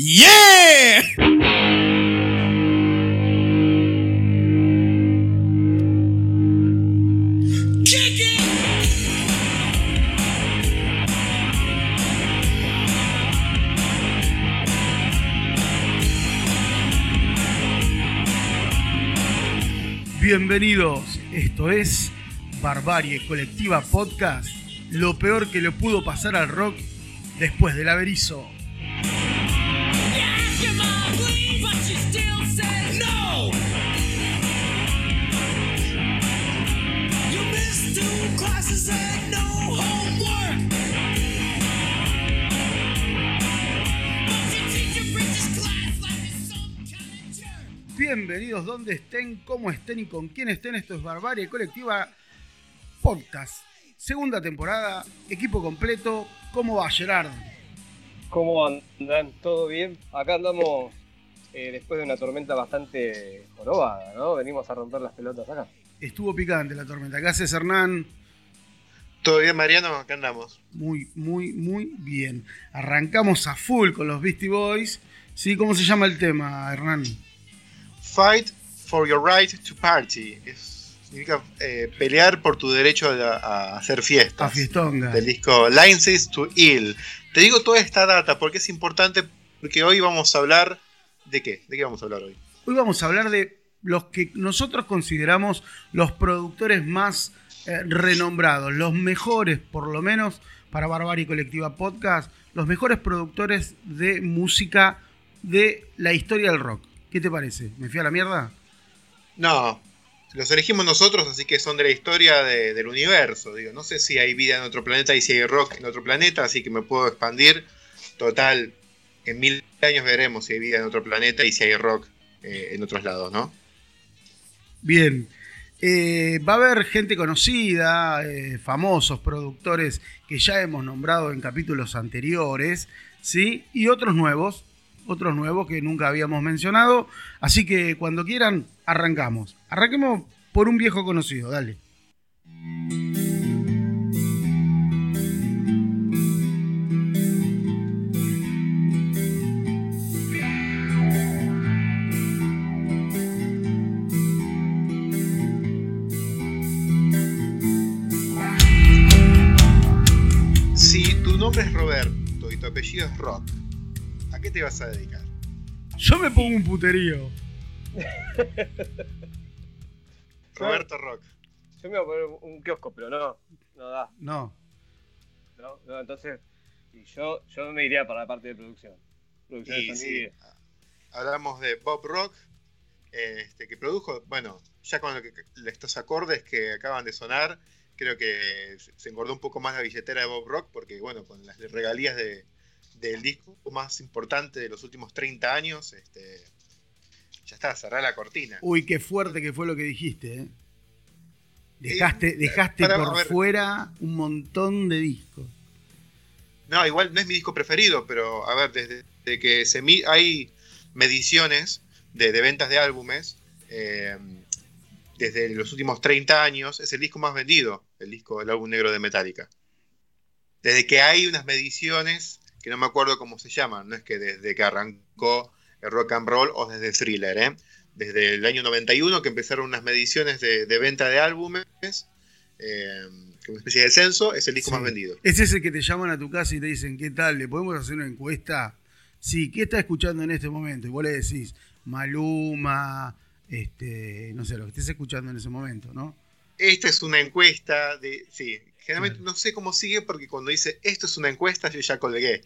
¡Yeah! Bienvenidos, esto es Barbarie Colectiva Podcast, lo peor que le pudo pasar al rock después del averizo. Bienvenidos donde estén, cómo estén y con quién estén. Esto es Barbarie Colectiva Podcast. Segunda temporada, equipo completo. ¿Cómo va Gerard? ¿Cómo andan? ¿Todo bien? Acá andamos eh, después de una tormenta bastante jorobada, ¿no? Venimos a romper las pelotas acá. Estuvo picante la tormenta. ¿Qué haces, Hernán? ¿Todo bien, Mariano? Acá andamos. Muy, muy, muy bien. Arrancamos a full con los Beastie Boys. ¿Sí? ¿Cómo se llama el tema, Hernán? Fight for your right to party. Es- significa eh, pelear por tu derecho a, a hacer fiestas. A fiestonga. Del disco License to Ill. Te digo toda esta data porque es importante porque hoy vamos a hablar de qué. ¿De qué vamos a hablar hoy? Hoy vamos a hablar de los que nosotros consideramos los productores más eh, renombrados, los mejores, por lo menos, para Barbarie Colectiva Podcast, los mejores productores de música de la historia del rock. ¿Qué te parece? ¿Me fui a la mierda? No, los elegimos nosotros, así que son de la historia de- del universo. Digo, no sé si hay vida en otro planeta y si hay rock en otro planeta, así que me puedo expandir. Total, en mil años veremos si hay vida en otro planeta y si hay rock eh, en otros lados, ¿no? Bien. Eh, va a haber gente conocida, eh, famosos productores que ya hemos nombrado en capítulos anteriores, ¿sí? Y otros nuevos, otros nuevos que nunca habíamos mencionado. Así que cuando quieran, arrancamos. Arranquemos por un viejo conocido, dale. Si tu nombre es Roberto y tu apellido es Rock, ¿a qué te vas a dedicar? Yo me pongo un puterío. Roberto Rock. Yo me voy a poner un kiosco, pero no, no da. No. ¿no? No, entonces, y yo, yo me iría para la parte de producción. Producción de Y sí, sonido. hablamos de Bob Rock, este, que produjo, bueno, ya con lo que- estos acordes que acaban de sonar, creo que se engordó un poco más la billetera de Bob Rock, porque bueno, con las regalías de, del disco más importante de los últimos 30 años, este, ya está, cerrá la cortina. Uy, qué fuerte que fue lo que dijiste, ¿eh? Dejaste, dejaste para- por fuera un montón de discos. No, igual no es mi disco preferido, pero a ver, desde, desde que se mi- hay mediciones de, de ventas de álbumes, eh, desde los últimos 30 años, es el disco más vendido, el disco del álbum negro de Metallica. Desde que hay unas mediciones, que no me acuerdo cómo se llaman, no es que desde que arrancó el rock and roll o desde Thriller, ¿eh? desde el año 91 que empezaron unas mediciones de, de venta de álbumes, eh, una especie de censo, es el disco Sí. más vendido. Es ese que te llaman a tu casa y te dicen, ¿qué tal? ¿Le podemos hacer una encuesta? Sí, ¿qué está escuchando en este momento? Y vos le decís, Maluma, este, no sé, lo que estés escuchando en ese momento, ¿no? Esta es una encuesta de. Sí, generalmente no sé cómo sigue porque cuando dice esto es una encuesta, yo ya colgué.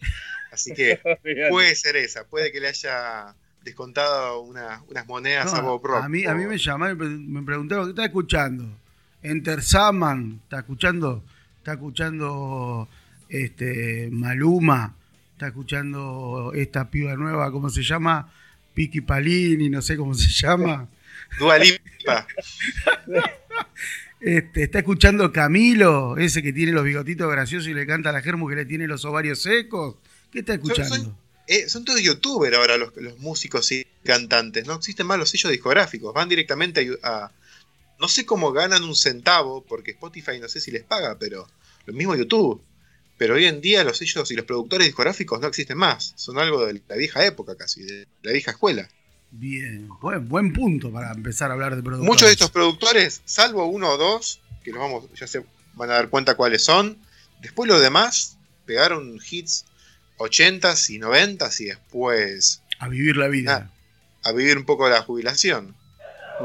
Así que puede ser esa. Puede que le haya descontado una- unas monedas No, a Bob Rock. a, mí, a mí me llamaron y me preguntaron, ¿qué está escuchando? Enter Sandman, ¿está escuchando? ¿Está escuchando este, Maluma? ¿Está escuchando esta piba nueva, cómo se llama? Piki Palini, no sé cómo se llama. Dua Lipa. Este, está escuchando Camilo, ese que tiene los bigotitos graciosos y le canta a la Germu que le tiene los ovarios secos. ¿Qué está escuchando? soy- Eh, son todos youtubers ahora los, los músicos y cantantes. No existen más los sellos discográficos. Van directamente a, a- No sé cómo ganan un centavo, porque Spotify no sé si les paga, pero lo mismo YouTube. pero hoy en día los sellos y los productores discográficos no existen más. Son algo de la vieja época casi, de la vieja escuela. Bien, buen, buen punto para empezar a hablar de productores. Muchos de estos productores, salvo uno o dos, que nos vamos, ya se van a dar cuenta cuáles son, después los demás pegaron hits 80s y 90s y después A vivir la vida, a vivir un poco de la jubilación.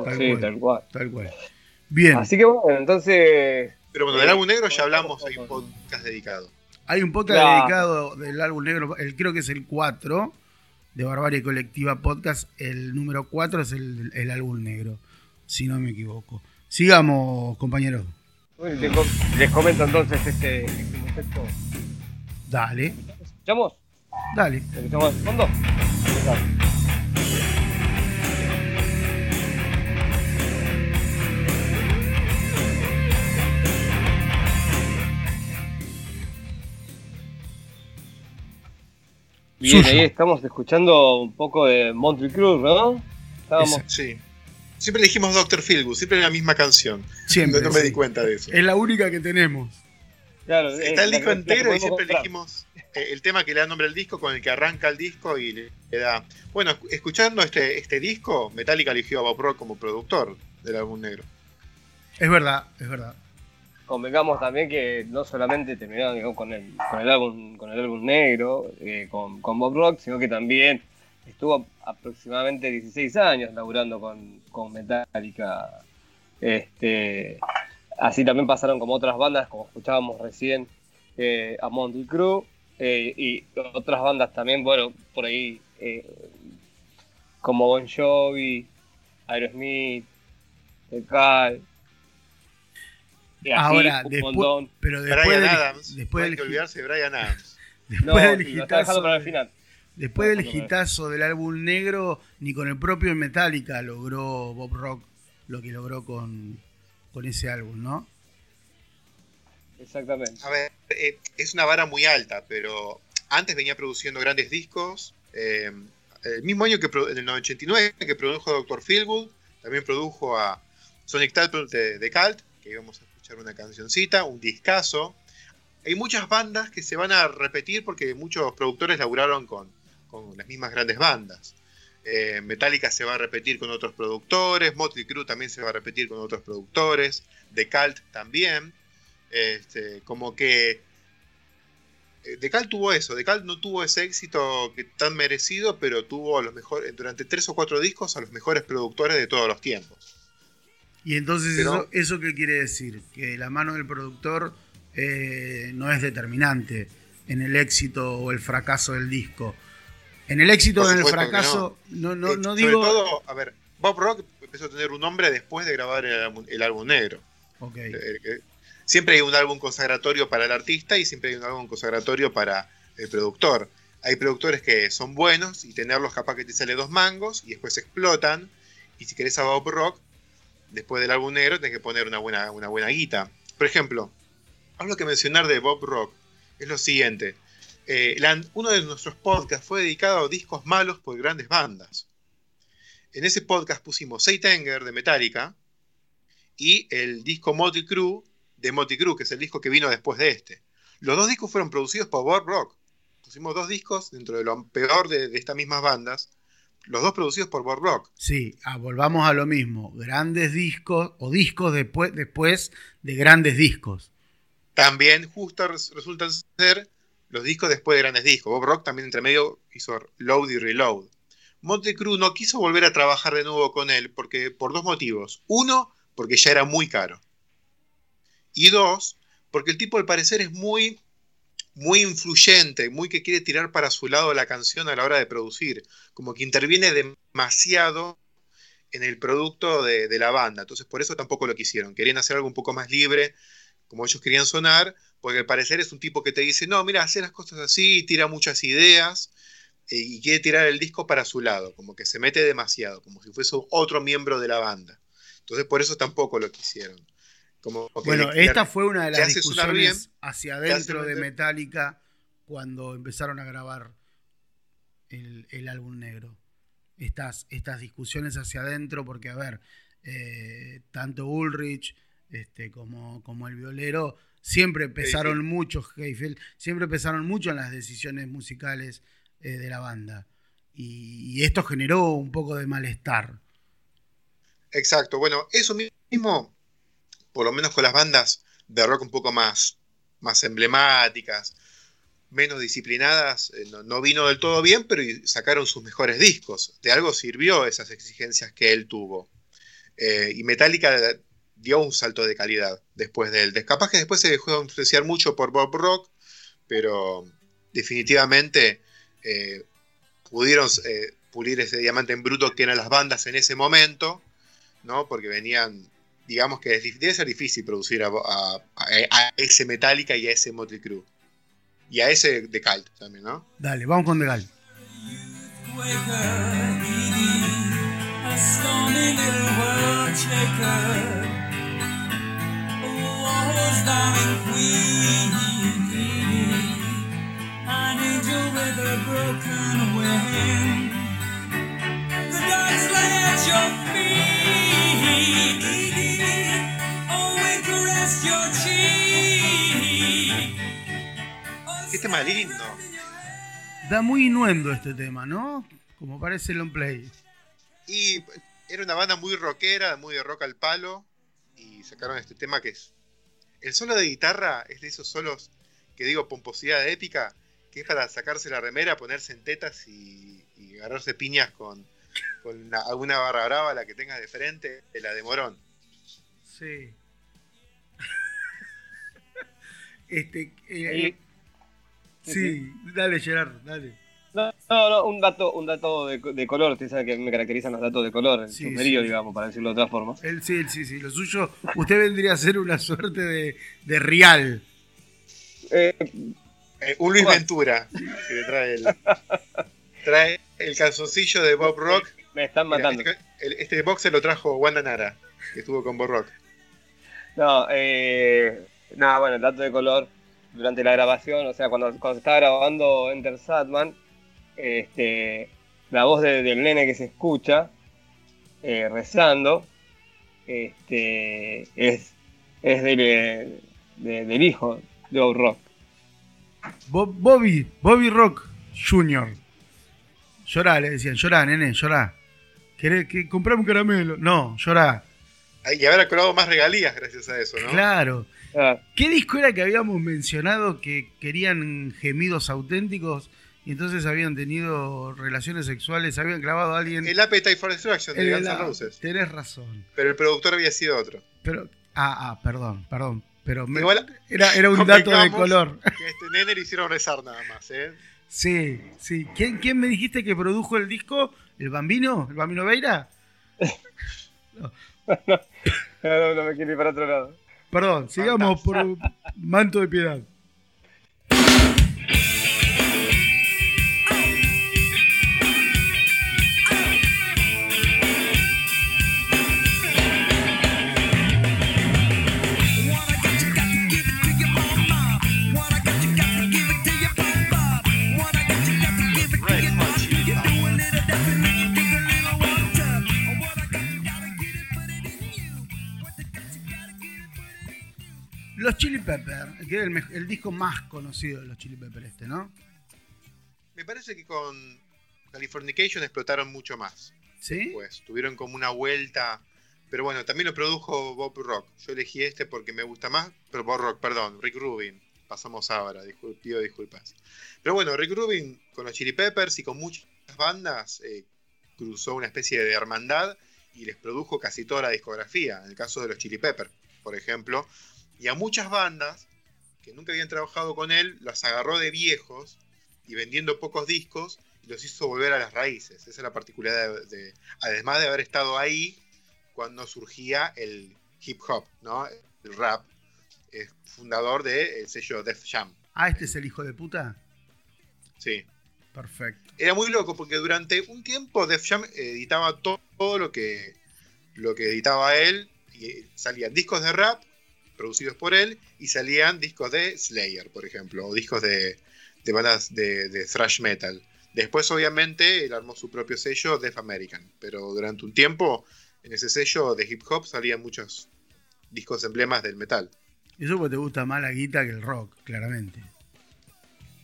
Tal Sí, cual. tal cual. tal cual. Bien, Así que bueno, entonces. Pero bueno, del álbum negro ya hablamos, hay un podcast dedicado. hay un podcast Claro. dedicado del álbum negro, el, creo que es el 4 de Barbarie Colectiva Podcast. El número 4 es el, el álbum negro, si no me equivoco. Sigamos, compañeros. bueno, les, com- les comento entonces este, este concepto. Dale, ¿Escuchamos? dale. ¿Lo escuchamos de fondo? Bien, Suyo. ahí estamos escuchando un poco de Monty Cruz, ¿no? Estábamos, Sí. Siempre dijimos Dr. Feelgood, siempre la misma canción. Siempre. no, no me sí. di cuenta de eso. Es la única que tenemos. claro, Está es el disco entero y siempre comprar. elegimos eh, el tema que le da nombre al disco, con el que arranca el disco y le, da. Bueno, escu- escuchando este, este disco, Metallica eligió a Bob Rock como productor del álbum negro. Es verdad, es verdad. Convengamos también que no solamente terminaron con, el, con el álbum con el álbum negro, eh, con, con Bob Rock, sino que también estuvo aproximadamente 16 años laburando con, con Metallica. Este, así también pasaron como otras bandas, como escuchábamos recién, eh, a Monty Crew, eh, y otras bandas también, bueno, por ahí, eh, como Bon Jovi, Aerosmith, The Cal. Y así, Ahora, un después, montón. pero después Brian del, Adams. después no hay del, que olvidarse de Brian Adams. después No, del hitazo, para el final. después del hitazo álbum negro, ni con el propio Metallica logró Bob Rock lo que logró con, con ese álbum, ¿no? Exactamente. A ver, eh, es una vara muy alta, pero antes venía produciendo grandes discos. eh, el mismo año que en el 89 que produjo Dr. Feelgood, también produjo a Sonic Talbot de, de Cult, que íbamos a una cancioncita, un discazo. Hay muchas bandas que se van a repetir porque muchos productores laburaron con, con las mismas grandes bandas. Eh, Metallica se va a repetir con otros productores, Motley Crue también se va a repetir con otros productores, The Cult también. Este, como que eh, Decal tuvo eso, Decal no tuvo ese éxito tan merecido, pero tuvo a los mejores, durante tres o cuatro discos a los mejores productores de todos los tiempos. Y entonces, Pero- eso, ¿eso qué quiere decir? Que la mano del productor eh, no es determinante en el éxito o el fracaso del disco. En el éxito o en el fracaso, no, no, Eh, no sobre digo. todo, a ver, Bob Rock empezó a tener un nombre después de grabar el álbum, el álbum negro. Ok. Eh, eh, siempre hay un álbum consagratorio para el artista y siempre hay un álbum consagratorio para el productor. Hay productores que son buenos y tenerlos capaz que te sale dos mangos y después explotan. Y si querés a Bob Rock, después del álbum negro tenés que poner una buena, una buena guita. Por ejemplo, algo que mencionar de Bob Rock es lo siguiente. Eh, uno de nuestros podcasts fue dedicado a discos malos por grandes bandas. En ese podcast pusimos Seitenger de Metallica y el disco Motley Crue de Motley Crue, que es el disco que vino después de este. Los dos discos fueron producidos por Bob Rock. Pusimos dos discos dentro de lo peor de, de estas mismas bandas. Los dos producidos por Bob Rock. Sí, ah, volvamos a lo mismo. Grandes discos o discos después, después de grandes discos. También justo res- resultan ser los discos después de grandes discos. Bob Rock también entre medio hizo Load y Reload. Motley Crue no quiso volver a trabajar de nuevo con él porque, por dos motivos. Uno, porque ya era muy caro. Y dos, porque el tipo al parecer es muy, muy influyente, muy que quiere tirar para su lado la canción a la hora de producir. Como que interviene demasiado en el producto de, de la banda. Entonces por eso tampoco lo quisieron. Querían hacer algo un poco más libre, como ellos querían sonar, porque al parecer es un tipo que te dice, no, mira, hace las cosas así, tira muchas ideas eh, y quiere tirar el disco para su lado, como que se mete demasiado, como si fuese otro miembro de la banda. Entonces por eso tampoco lo quisieron. Como Bueno, le- esta fue una de las discusiones bien, hacia adentro de Metallica cuando empezaron a grabar el, el álbum negro. Estas, estas discusiones hacia adentro, porque a ver, eh, tanto Ulrich este, como, como el violero Siempre pesaron mucho Heifel, siempre pesaron mucho en las decisiones musicales eh, de la banda. Y, y esto generó un poco de malestar. Exacto, bueno, eso mismo, por lo menos con las bandas de rock un poco más, más emblemáticas, menos disciplinadas, eh, no, no vino del todo bien, pero sacaron sus mejores discos. De algo sirvió esas exigencias que él tuvo. Eh, y Metallica dio un salto de calidad después de él. Capaz que después se dejó de influenciar mucho por Bob Rock, pero definitivamente eh, pudieron pulir ese diamante en bruto que eran las bandas en ese momento, ¿no? Porque venían, digamos que es debe ser difícil producir a, a- a- a ese Metallica y a ese Motley Crue. Y a ese de Cult también, ¿no? Dale, vamos con. The at your feet. Qué tema lindo. Da muy inuendo este tema, ¿no? Como parece el on play. Y era una banda muy rockera, muy de rock al palo. Y sacaron este tema que es. El solo de guitarra es de esos solos que digo pomposidad épica, que es para sacarse la remera, ponerse en tetas y, y agarrarse piñas con, con una- alguna barra brava, la que tengas de frente, de la de Morón. Sí. Este. Eh, sí, dale, Gerard, dale. No, no, no, un dato, un dato de, de color, usted sabe que me caracterizan los datos de color, el Sí, digamos, para decirlo de otra forma. Él sí, él sí, sí. Lo suyo, usted vendría a ser una suerte de, de real. Eh, Eh, un Luis Bueno. Ventura, que le trae el, trae el calzoncillo de Bob Rock. me están Mira, matando. este, el- este box se lo trajo Wanda Nara, que estuvo con Bob Rock. No, eh, nada, bueno, el dato de color durante la grabación, o sea, cuando, cuando se estaba grabando Enter Sadman, este, la voz de- del nene que se escucha eh, rezando este, es, es del, de- del hijo de Bob Rock. Bob- Bobby, Bobby Rock Jr. Llorá, le decían, llorá, nene, llorá. ¿Querés que comprame un caramelo? No, llorá. Y habrá cobrado más regalías gracias a eso, ¿no? Claro. Ah, ¿Qué disco era que habíamos mencionado que querían gemidos auténticos y entonces habían tenido relaciones sexuales, habían clavado a alguien? El Appetite for Destruction de Guns N' Roses. Tenés razón. Pero el productor había sido otro. Pero, ah, ah, perdón, perdón. Pero me- Igual, era, era un dato de color. Que a este nene le hicieron rezar nada más, ¿eh? Sí, sí. ¿Quién, quién me dijiste que produjo el disco? ¿El Bambino? ¿El Bambino Veira? no, no me quiero ir para otro lado. Perdón, sigamos por manto de piedad. Los Chili Peppers, que es el, disco más conocido de los Chili Peppers este, ¿no? Me parece que con Californication explotaron mucho más. ¿Sí? Pues tuvieron como una vuelta. Pero bueno, también lo produjo Bob Rock. Yo elegí este porque me gusta más. Pero Bob Rock, perdón, Rick Rubin. Pasamos ahora, discul- pido disculpas. Pero bueno, Rick Rubin con los Chili Peppers y con muchas bandas eh, cruzó una especie de hermandad y les produjo casi toda la discografía. En el caso de los Chili Peppers, por ejemplo. Y a muchas bandas que nunca habían trabajado con él, las agarró de viejos y vendiendo pocos discos y los hizo volver a las raíces. Esa es la particularidad de, de- además de haber estado ahí cuando surgía el hip hop, ¿no? El rap, es fundador del sello Def Jam. Ah, este es el hijo de puta. Sí. Perfecto. Era muy loco porque durante un tiempo Def Jam editaba to- todo lo que, lo que editaba él. Y salían discos de rap producidos por él y salían discos de Slayer, por ejemplo, o discos de, de bandas de, de thrash metal. Después, obviamente, él armó su propio sello, Def American, pero durante un tiempo en ese sello de hip hop salían muchos discos emblemas del metal. Eso porque te gusta más la guita que el rock, claramente.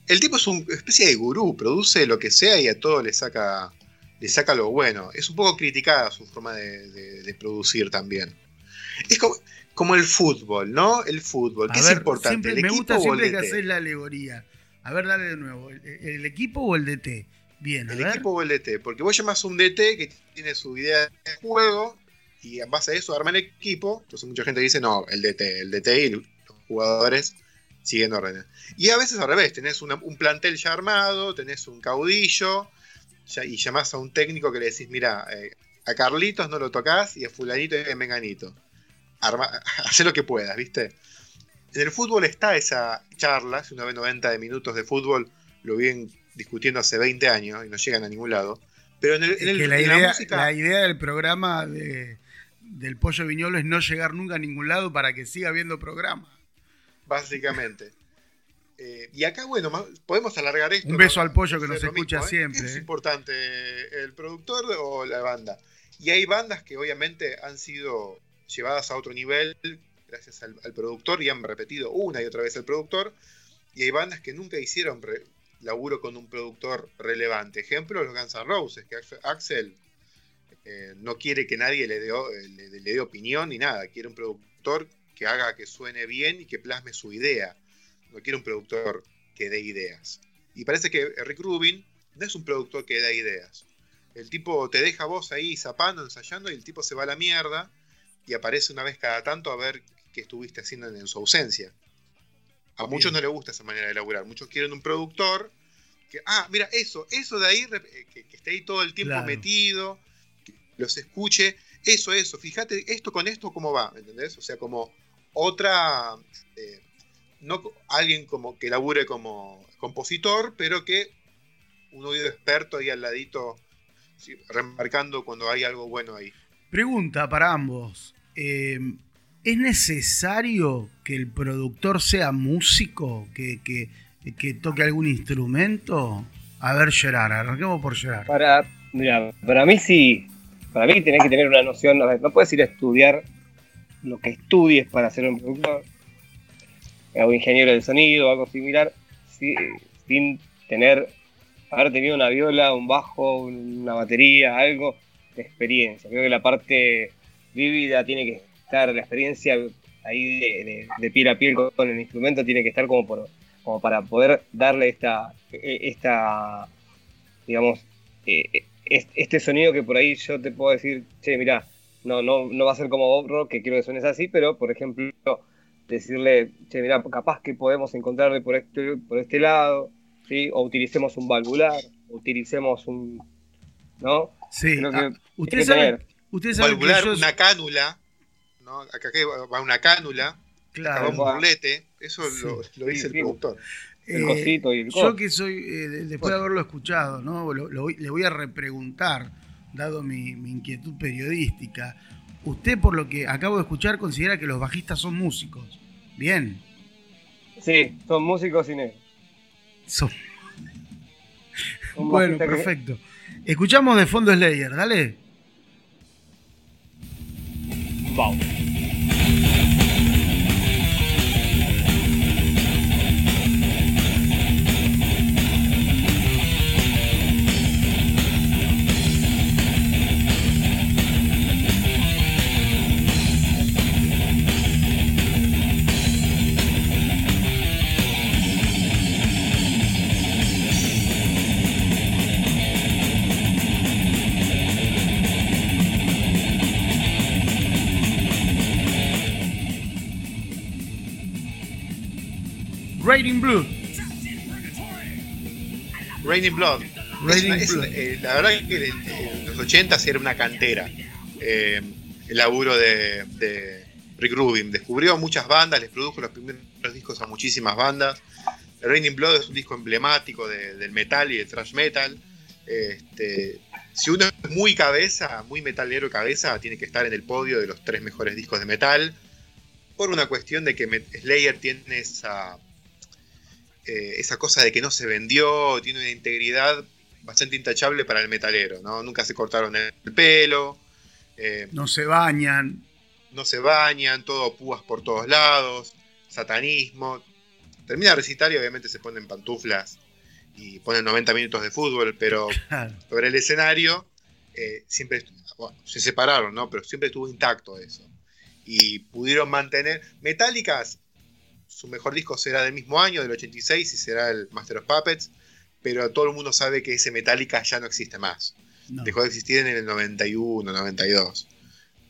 El tipo es una especie de gurú, produce lo que sea y a todo le saca, le saca lo bueno. Es un poco criticada su forma de, de- de producir también. Es como, como el fútbol, ¿no? El fútbol. ¿Qué A es ver, importante? siempre- ¿El me equipo gusta o el siempre que haces la alegoría. A ver, dale de nuevo. ¿El, el equipo o el DT? Bien, a El ver. equipo o el DT. Porque vos llamas a un DT que tiene su idea de juego y en base a eso arma el equipo. Entonces mucha gente dice, no, el DT, el DT y los jugadores siguen órdenes. Y a veces al revés, tenés una- un plantel ya armado, tenés un caudillo ya- y llamás a un técnico que le decís, mira, eh, a Carlitos no lo tocas y a fulanito y a menganito. Arma, lo que puedas, ¿viste? En el fútbol está esa charla, si uno ve 90 de minutos de fútbol, lo vienen discutiendo hace 20 años y no llegan a ningún lado. Pero en, el, en el- que la en la idea, música, la idea del programa de- del Pollo Viñolo es no llegar nunca a ningún lado para que siga habiendo programa. básicamente. Eh, y acá, bueno, podemos alargar esto. Un beso ¿no? al pollo que nos escucha mismo, ¿eh? siempre, ¿Qué es eh? importante, el productor o la banda? Y hay bandas que obviamente han sido llevadas a otro nivel gracias al, productor y han repetido una y otra vez el productor. Y hay bandas que nunca hicieron laburo con un productor relevante. Ejemplo, los Guns N' Roses, que Axel- eh, no quiere que nadie le dé, o- le, le dé opinión ni nada. Quiere un productor que haga que suene bien y que plasme su idea. No quiere un productor que dé ideas. Y parece que Rick Rubin no es un productor que da ideas. El tipo te deja vos ahí zapando, ensayando, y el tipo se va a la mierda y aparece una vez cada tanto a ver qué estuviste haciendo en, en su ausencia. A muchos no les gusta esa manera de laburar. Muchos quieren un productor que, ah, mira, eso, eso de ahí, eh, que, que esté ahí todo el tiempo Claro. metido, que los escuche, eso, eso, fíjate esto con esto cómo va, ¿entendés? O sea, como otra, eh, no alguien como que labure como compositor, pero que un oído experto ahí al ladito, sí, remarcando cuando hay algo bueno ahí. Pregunta para ambos. Eh, ¿Es necesario que el productor sea músico? ¿Que, que, que toque algún instrumento? A ver, Gerard, arranquemos por Gerard. Para, mira, para mí sí. Para mí tenés que tener una noción. no puedes ir a estudiar lo que estudies para ser un productor o ingeniero del sonido o algo similar si- sin tener, haber tenido una viola, un bajo, una batería, algo experiencia. Creo que la parte vívida tiene que estar, la experiencia ahí de, piel a piel con, el instrumento tiene que estar como, por, como para poder darle esta, eh, esta digamos, eh, es- este sonido que por ahí yo te puedo decir, che, mira, no, no, no va a ser como Bob Rock, que quiero que suenes así, pero por ejemplo, decirle, che, mira, capaz que podemos encontrarle por este, por este lado, ¿sí? O utilicemos un valvular, utilicemos un. ¿No? Sí. Creo que ah, Ustedes saben, ustedes saben que yo... una cánula, ¿no? Acá va una cánula, acá va Claro. un burlete, eso lo, Sí. lo dice Sí, el sí. productor. El Eh, cosito y el Yo coso. que soy, eh, de- después de haberlo escuchado, ¿no? Lo- le voy a repreguntar, dado mi, mi inquietud periodística. Usted, por lo que acabo de escuchar, considera que los bajistas son músicos. Bien. Sí, son músicos y negros. Son- Bueno, que- perfecto. Escuchamos de fondo Slayer, dale. Vamos. Raining Blood. Raining Es es- Blood. eh, la verdad que en, los 80 era una cantera. eh, el laburo de, de Rick Rubin. Descubrió muchas bandas, les produjo los primeros discos a muchísimas bandas. Raining Blood es un disco emblemático de- del metal y del thrash metal. Este, si uno es muy cabeza, muy metalero cabeza, tiene que estar en el podio de los tres mejores discos de metal. Por una cuestión de que Slayer tiene esa, eh, esa cosa de que no se vendió, tiene una integridad bastante intachable para el metalero, ¿no? Nunca se cortaron el pelo, eh, No se bañan. no se bañan, todo púas por todos lados, satanismo. Termina el recital y obviamente se ponen pantuflas y ponen 90 minutos de fútbol, pero sobre el escenario eh, siempre bueno, se separaron, ¿no? Pero siempre estuvo intacto eso. Y pudieron mantener. Metallica, su mejor disco será del mismo año, del 86, y será el Master of Puppets, pero todo el mundo sabe que ese Metallica ya no existe más. No. Dejó de existir en el 91, 92.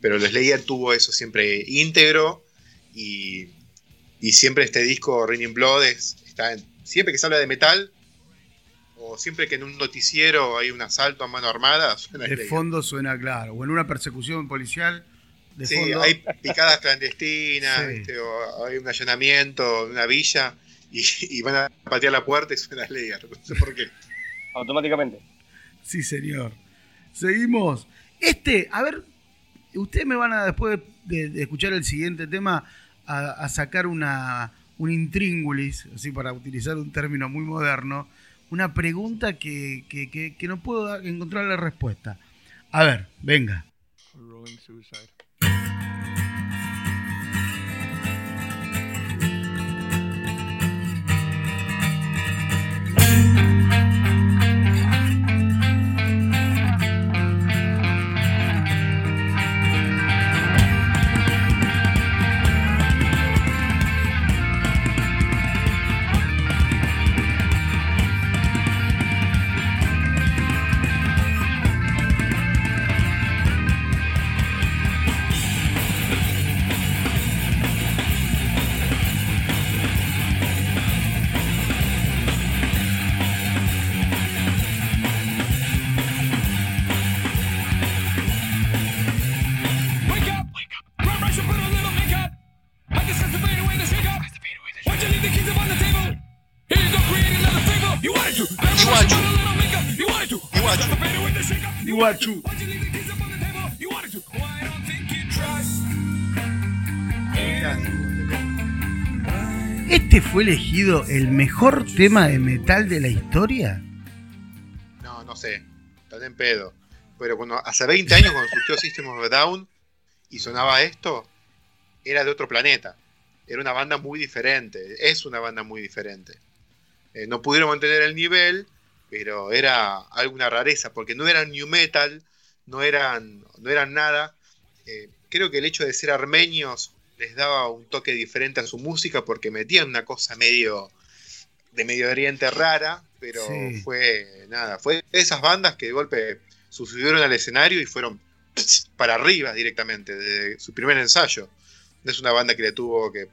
Pero los Slayer tuvo eso siempre íntegro y, y siempre este disco Raining Blood es- está en- siempre que se habla de metal o siempre que en un noticiero hay un asalto a mano armada suena De Slayer. fondo suena claro. O en una persecución policial, de Sí, fondo. hay picadas clandestinas, Sí. ¿viste? o hay un allanamiento en una villa y, y van a patear la puerta y suena Slayer. No sé por qué. Automáticamente. Sí, señor. Seguimos. Este, a ver, ustedes me van a, después de, de escuchar el siguiente tema, a, a sacar una, un intríngulis, así para utilizar un término muy moderno, una pregunta que, que- que- que no puedo encontrar la respuesta. A ver, venga. Rolling Suicide. Fue elegido el mejor tema de metal de la historia? No, no sé. Están en pedo. Pero cuando hace 20 años cuando surgió System of a Down y sonaba esto, era de otro planeta. Era una banda muy diferente. Es una banda muy diferente. Eh, no pudieron mantener el nivel, pero era alguna rareza, porque no eran new metal, no eran, no eran nada. Eh, creo que el hecho de ser armenios les daba un toque diferente a su música, porque metían una cosa medio de Medio Oriente rara, pero Sí. fue nada, fue esas bandas que de golpe subieron al escenario y fueron para arriba directamente, desde su primer ensayo. No es una banda que le tuvo que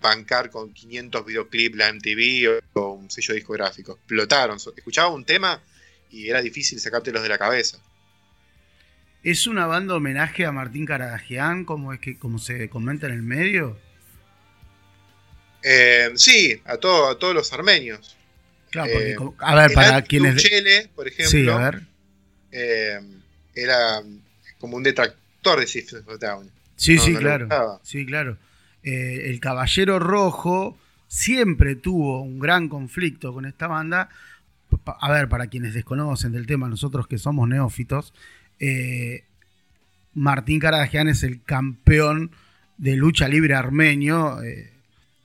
bancar con 500 videoclips la MTV o, o un sello discográfico. Explotaron. Escuchaba un tema y era difícil sacártelos de la cabeza. ¿Es una banda homenaje a Martín Caradagian, como es que como se comenta en el medio? Eh, sí, a, todo- a todos los armenios. Claro, porque, Eh, a ver, para quienes... Chele, por ejemplo, Sí, a ver. eh, era como un detractor de System of Down. Sí, No, sí, no claro. Sí, claro. Eh, el Caballero Rojo siempre tuvo un gran conflicto con esta banda. A ver, para quienes desconocen del tema, nosotros que somos neófitos, eh, Martín Caradagian es el campeón de lucha libre armenio. eh,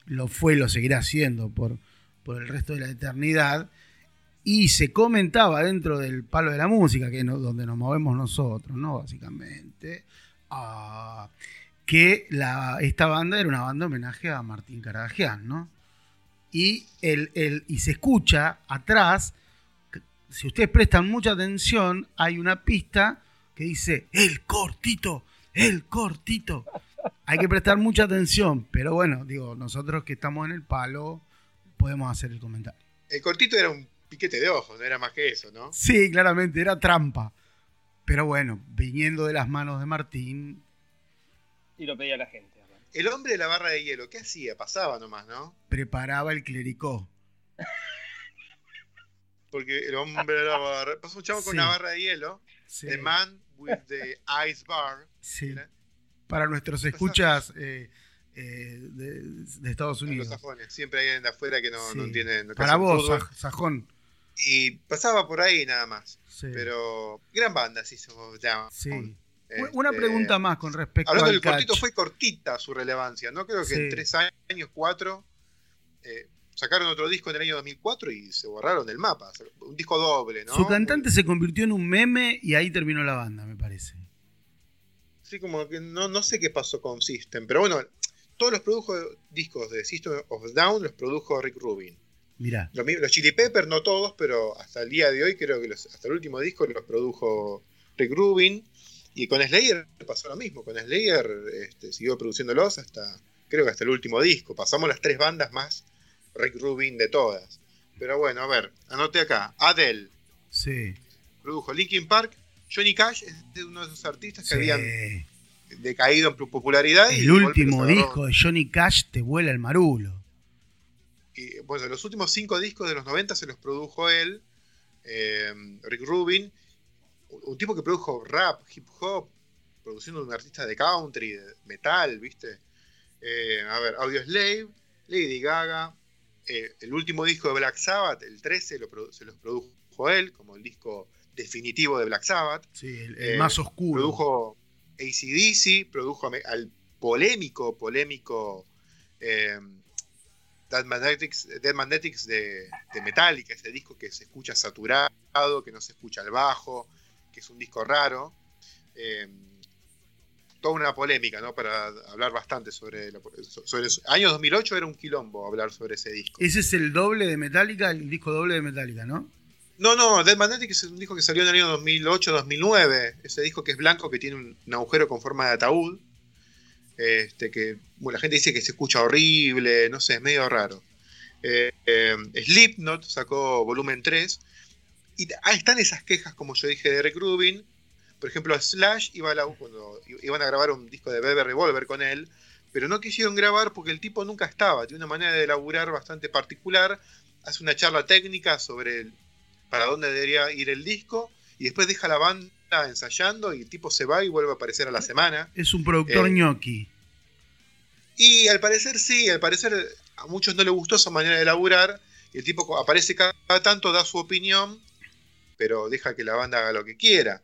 lo fue y lo seguirá siendo por, por el resto de la eternidad. Y se comentaba dentro del palo de la música, que es no- donde nos movemos nosotros, ¿no? Básicamente. ah, que la, esta banda era una banda homenaje a Martín Caradagian, ¿no? Y, el, el- y se escucha atrás, si ustedes prestan mucha atención, hay una pista que dice, el cortito, el cortito. Hay que prestar mucha atención, pero bueno, digo, nosotros que estamos en el palo podemos hacer el comentario. El cortito era un piquete de ojos, no era más que eso, ¿no? Sí, claramente, era trampa. Pero bueno, viniendo de las manos de Martín, Y lo pedía la gente. El hombre de la barra de hielo, ¿qué hacía? Pasaba nomás, ¿no? preparaba el clericó. Porque el hombre de la barra. Pasó un chavo con una barra de hielo. Sí, The man with the ice bar. sí. ¿era? Para nuestros escuchas eh, eh, de, de Estados Los Unidos. sajones. Siempre hay alguien de afuera que no, Sí. no entiende. Para vos, Sajón. Y pasaba por ahí nada más. Pero gran banda, sí, Down. Sí. Una Este, pregunta más con respecto Hablando al del cortito, catch. fue cortita su relevancia, ¿no? Creo que en tres años, cuatro, eh, sacaron otro disco en el año 2004 y se borraron del mapa. Un disco doble, ¿no? Su cantante se convirtió en un meme y ahí terminó la banda, me parece. Sí, como que no, no sé qué pasó con System, pero bueno, todos los produjo discos de System of Down los produjo Rick Rubin. Mirá. Los, Chili Peppers, no todos, pero hasta el día de hoy creo que los- hasta el último disco los produjo Rick Rubin. Y con Slayer pasó lo mismo. Con Slayer este, siguió produciéndolos hasta, creo que hasta el último disco. Pasamos las tres bandas más Rick Rubin de todas. Pero bueno, a ver, anote acá. Adele Sí. produjo Linkin Park. Johnny Cash es de uno de esos artistas que sí. habían decaído en popularidad. El último disco de Johnny Cash te vuela el marulo. Y, bueno, los últimos cinco discos de los 90 se los produjo él, eh, Rick Rubin, un, un tipo que produjo rap, hip hop, produciendo un artista de country, de metal, ¿viste? Eh, a ver, Audio Slave, Lady Gaga, eh, el último disco de Black Sabbath, el 13, lo produ- se los produjo él, como el disco definitivo de Black Sabbath. Sí, el, el Eh, más oscuro. Produjo ACDC, produjo al polémico, polémico eh, Dead Magnetics, Dead Magnetics de, de Metallica, ese disco que se escucha saturado, que no se escucha al bajo, que es un disco raro. Toda una polémica, ¿no? Para hablar bastante sobre, la- sobre eso. Año 2008 era un quilombo hablar sobre ese disco. Ese es el doble de Metallica, el disco doble de Metallica, ¿no? No, no, Dead Magnetic es un disco que salió en el año 2008-2009. Ese disco que es blanco, que tiene un, un agujero con forma de ataúd. Este, que bueno, la gente dice que se escucha horrible, no sé, es medio raro. Eh, eh, Slipknot sacó volumen 3. Y ahí están esas quejas, como yo dije, de Rick Rubin. Por ejemplo, Slash iba a la- cuando iban a grabar un disco de Bebe Revolver con él, pero no quisieron grabar porque el tipo nunca estaba. Tiene una manera de laburar bastante particular. Hace una charla técnica sobre el- para dónde debería ir el disco y después deja la banda ensayando y el tipo se va y vuelve a aparecer a la semana. Es un productor Eh, ñoqui. Y al parecer sí, al parecer a muchos no les gustó esa manera de laburar. Y el tipo aparece cada tanto, da su opinión, pero deja que la banda haga lo que quiera.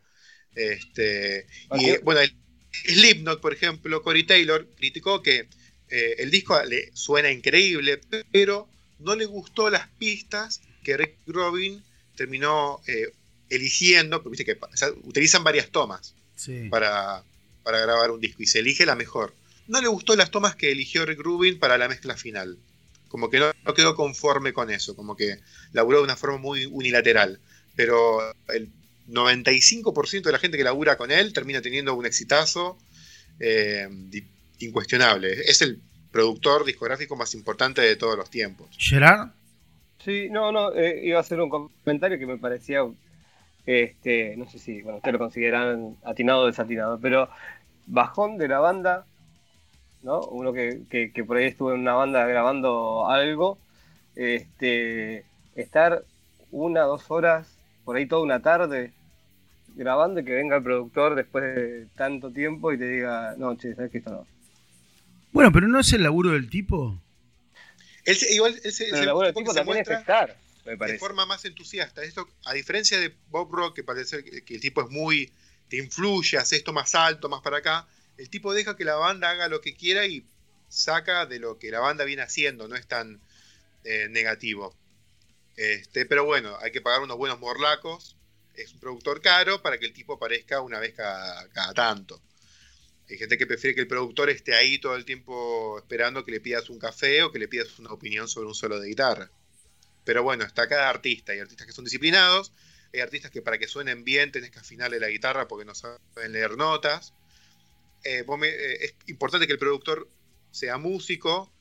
Este, y bueno, el Slipknot, por ejemplo, Corey Taylor criticó que eh, el disco le suena increíble, pero no le gustó las pistas que Rick Rubin terminó eh, eligiendo, porque viste que o sea, utilizan varias tomas Sí. para, para grabar un disco y se elige la mejor. No le gustó las tomas que eligió Rick Rubin para la mezcla final. Como que no, no quedó conforme con eso, como que laburó de una forma muy unilateral. Pero el 95% de la gente que labura con él termina teniendo un exitazo eh, incuestionable. Es el productor discográfico más importante de todos los tiempos. Gerard, Sí, no, no, eh, iba a hacer un comentario que me parecía, este, no sé si, bueno, ustedes lo consideran atinado o desatinado, pero bajón de la banda, ¿no? Uno que, que, que por ahí estuvo en una banda grabando algo, este, estar una, dos horas, por ahí toda una tarde grabando y que venga el productor después de tanto tiempo y te diga, no, che, sabes que esto no. bueno, pero no es el laburo del tipo. Él se- igual él se, Pero se- el laburo del tipo se también es muestra- estar, me de parece. forma más entusiasta. Esto, a diferencia de Bob Rock, que parece que, que el tipo es muy. te influye, hace esto más alto, más para acá. El tipo deja que la banda haga lo que quiera y saca de lo que la banda viene haciendo, no es tan eh, negativo. Este, pero bueno, hay que pagar unos buenos morlacos. Es un productor caro para que el tipo aparezca una vez cada, tanto. Hay gente que prefiere que el productor esté ahí todo el tiempo esperando que le pidas un café o que le pidas una opinión sobre un solo de guitarra. Pero bueno, está cada artista. Hay artistas que son disciplinados, hay artistas que para que suenen bien tenés que afinarle la guitarra porque no saben leer notas. Eh, eh, es importante que el productor sea músico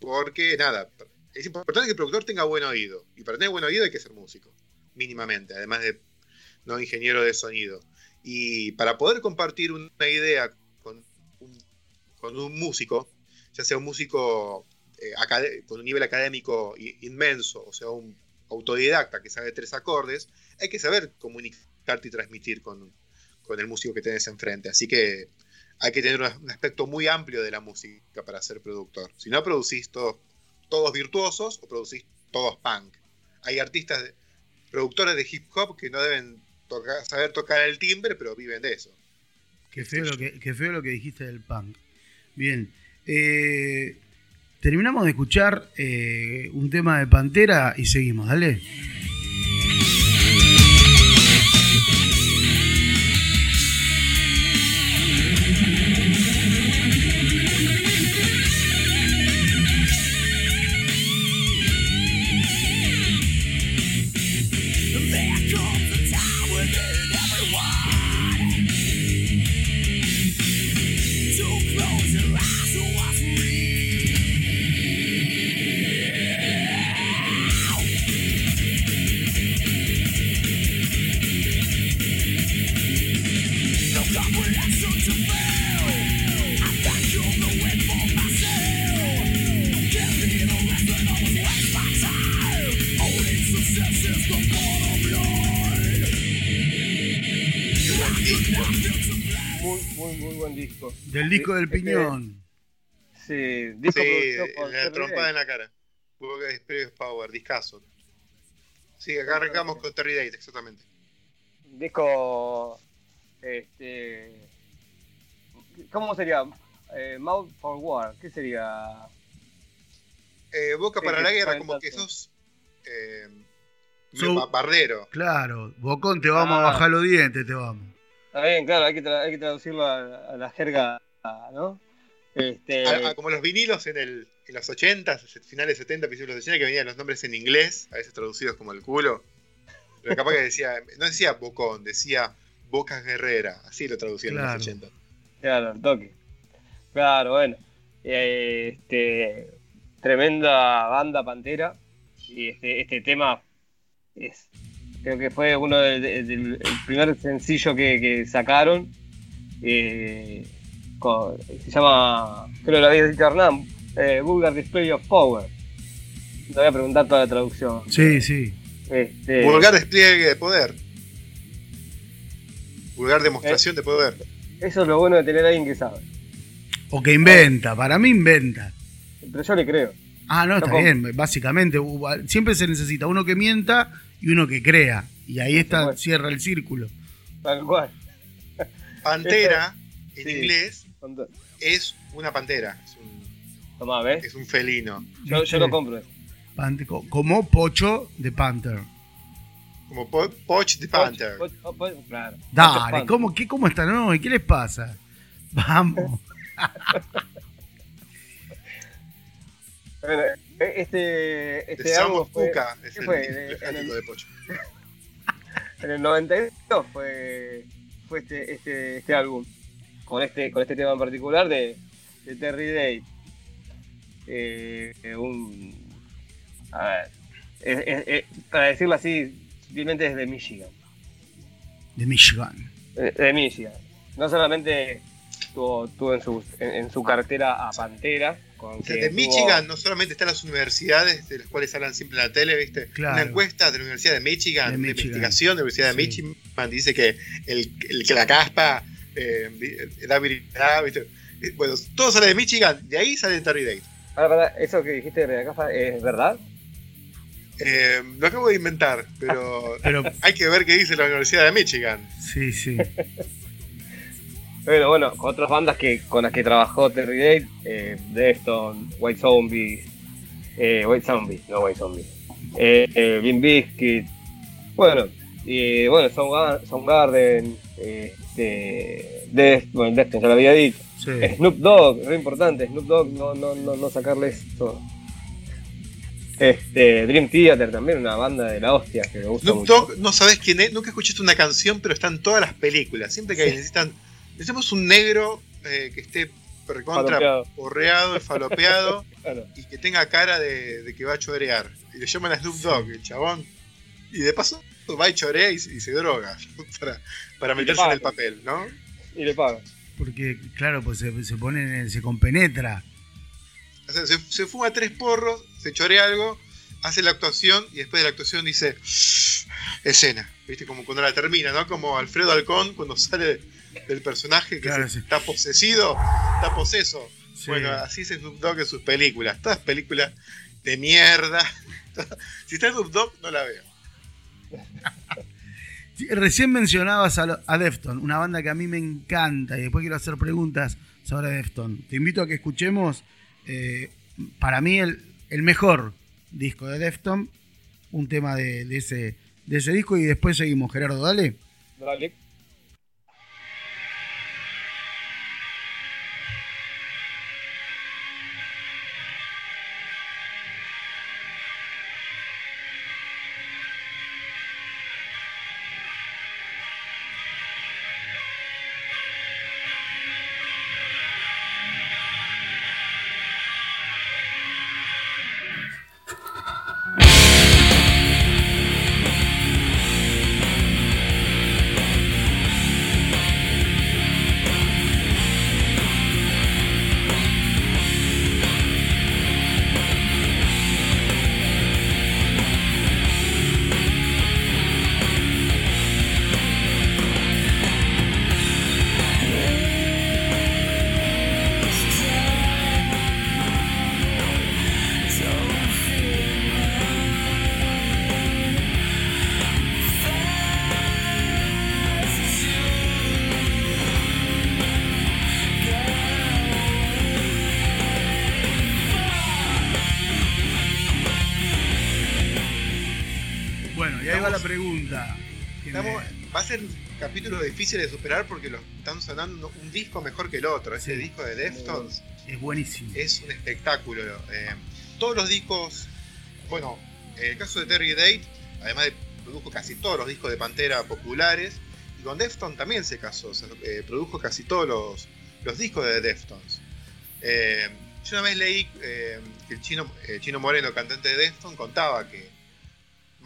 porque, nada, es importante que el productor tenga buen oído. Y para tener buen oído hay que ser músico, mínimamente, además de no ingeniero de sonido. Y para poder compartir una idea con un, con un músico, ya sea un músico eh, con un nivel académico inmenso, o sea, un autodidacta que sabe tres acordes, hay que saber comunicarte y transmitir con, con el músico que tenés enfrente. Así que hay que tener un, aspecto muy amplio de la música para ser productor. Si no, producís todos, todos virtuosos o producís todos punk. Hay artistas, productores de hip hop que no deben saber tocar el timbre, pero viven de eso. Qué feo, lo que, qué feo lo que dijiste del punk. Bien. eh, terminamos de escuchar eh, un tema de Pantera y seguimos, dale. Disco. Del disco del Este- piñón. Sí, disco Sí, la trompada en la cara. Power, discazo. Sí, acá arrancamos con Terry Date, exactamente. Disco. Este. ¿Cómo sería? Eh, Mouth for War. ¿Qué sería? Eh, Boca para la guerra, como que sos. Eh, So- ba- bardero. Claro, Bocón, te vamos a Ah. bajar los dientes, te vamos. Está bien, claro, hay que, tra- hay que traducirlo a, a la jerga, ¿no? Este, A- a- como los vinilos en, el, en los 80, finales 70, principios de los 80, que venían los nombres en inglés, a veces traducidos como el culo. Pero capaz que decía, no decía Bocón, decía Boca Guerrera, así lo traducían en Claro. los 80. Claro, el toque. Claro, bueno. Este, tremenda banda Pantera. Y este, este tema es, creo que fue uno del, del- del- el primer sencillo que, que sacaron. Eh, con- se llama, creo que lo había dicho Hernán, eh, Vulgar Display of Power. Te voy a preguntar toda la traducción. Sí, sí. Este, Vulgar despliegue de poder. Vulgar demostración de poder. Eso es lo bueno de tener a alguien que sabe. O que inventa, para mí inventa. Pero yo le creo. Ah, no, está bien, básicamente. Siempre se necesita uno que mienta y uno que crea. Y ahí está, cierra el círculo. Tal cual. Pantera, en Sí. inglés, es una pantera. Es un, Tomá, ¿ves? es un felino. Yo, yo lo compro. eso. Pante- co- Como Pocho de Panther. Como Po- Poch the Panther. Poch- poch- poch- claro. Poch Dale. ¿cómo, qué, ¿cómo están hoy? ¿Qué les pasa? Vamos. Eh, este, este álbum fue, Puka es ¿qué el fue? clásico en el- de Pocho. en el 92 fue, fue este, este, este álbum. Con este, con este tema en particular de, de Terry Day. Eh, un. A ver. es- es- es- para decirlo así, simplemente es de Michigan. De Michigan. De, de Michigan. No solamente tuvo, tuvo en, su, en, en su cartera a Pantera. Con O sea, que de tuvo- Michigan no solamente están las universidades de las cuales hablan siempre en la tele, ¿viste? Claro. Una encuesta de la Universidad de Michigan, De investigación de la Universidad de. Michigan, dice que el, el que la caspa eh, da habilidad, ¿viste? Eh, Bueno, todo sale de Michigan, de ahí sale Terry Date. Ahora, pará, eso que dijiste de acá es verdad. Eh, lo acabo de inventar, pero Pero hay que ver qué dice la Universidad de Michigan. sí, sí. Bueno, bueno, con otras bandas que, con las que trabajó Terry Date, eh, Defton, White Zombie, eh, White Zombie, no White Zombie, eh, eh, Limp Bizkit, bueno, y bueno, Soundgarden, este, Def, bueno, Defton ya lo había dicho, sí. Snoop Dogg, re importante, Snoop Dogg, no, no, no, no sacarle esto. Este, Dream Theater también, una banda de la hostia que me gusta Snoop mucho. Dogg, no sabes quién es, nunca escuchaste una canción, pero está en todas las películas. Siempre que Sí. necesitan, necesitamos un negro eh, que esté recontra Falopeado. porreado, falopeado Claro. y que tenga cara de, de que va a chorear. Y le llaman a Snoop Dogg, el chabón. Y de paso va y chorea y, se- y se droga para, Y meterse en el papel, ¿no? Y le pagan. Porque, claro, pues se, se pone, se compenetra. O sea, se, se fuma tres porros, se chorea algo, hace la actuación y después de la actuación dice escena. ¿Viste? Como cuando la termina, ¿no? Como Alfredo Alcón cuando sale del personaje que Claro, se- sí. está posesido, está poseso. Sí. Bueno, así es Snoop Dogg en sus películas. Todas películas de mierda. si está Snoop Dogg, no la veo. Recién mencionabas a, Defton, una banda que a mí me encanta y después quiero hacer preguntas sobre Defton. Te invito a que escuchemos, eh, para mí, el, el mejor disco de Defton, un tema de, de ese, de ese disco y después seguimos. Gerardo, dale. Dale. Difícil de superar porque los están sonando un disco mejor que el otro. Ese Sí. disco de Deftones es buenísimo. es un espectáculo. eh, todos los discos, bueno, en el caso de Terry Date, además de produjo casi todos los discos de Pantera populares, y con Deftones también se casó, o sea, eh, produjo casi todos los, los discos de Deftones. Eh, yo una vez leí que el chino, eh, Chino Moreno, cantante de Deftones, contaba que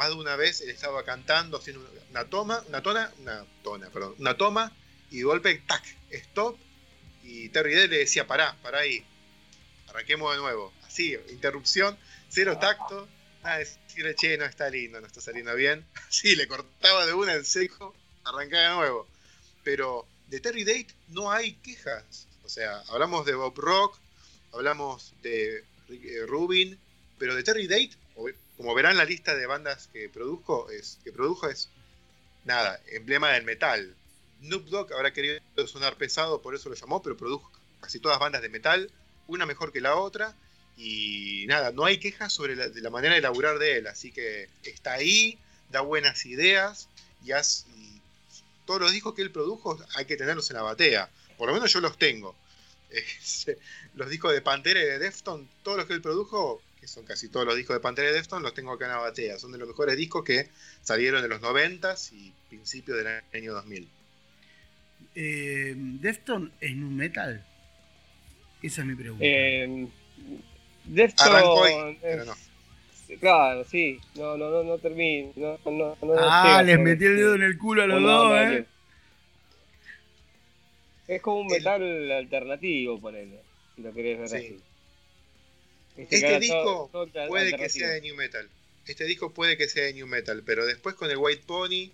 más de una vez él estaba cantando, haciendo una toma, una tona, una tona, perdón, una toma, y de golpe, tac, stop, y Terry Dale le decía, pará, pará ahí, arranquemos de nuevo. Así, interrupción, cero tacto, nada de decirle, no está lindo, no está saliendo bien. Sí, le cortaba de una en seco, arrancaba de nuevo. Pero de Terry Date no hay quejas. O sea, hablamos de Bob Rock, hablamos de eh, Rubin, pero de Terry Date, como verán la lista de bandas que produjo, es, que produjo es nada, emblema del metal. Snoop Dogg habrá querido sonar pesado, por eso lo llamó, pero produjo casi todas bandas de metal, una mejor que la otra, y nada, no hay quejas sobre la, de la manera de laburar de él, así que está ahí, da buenas ideas, y, haz- y todos los discos que él produjo hay que tenerlos en la batea, por lo menos yo los tengo. Los discos de Pantera y de Defton, todos los que él produjo, que son casi todos los discos de Pantera y Defton, los tengo acá en la batea, son de los mejores discos que salieron en los 90s y principios del año 2000. Eh, ¿Defton es nu metal? Esa es mi pregunta. Eh, Defton Arrancó ahí, pero no. Claro, sí. No, no, no, no termino. No, no, no ah, les metí el este, dedo en el culo a los dos, ¿eh? de- Es como un El- metal alternativo, ponele. Si lo querés ver Sí. así. Este disco todo- todo puede que sea de New Metal. Este disco puede que sea de New Metal, pero después con el White Pony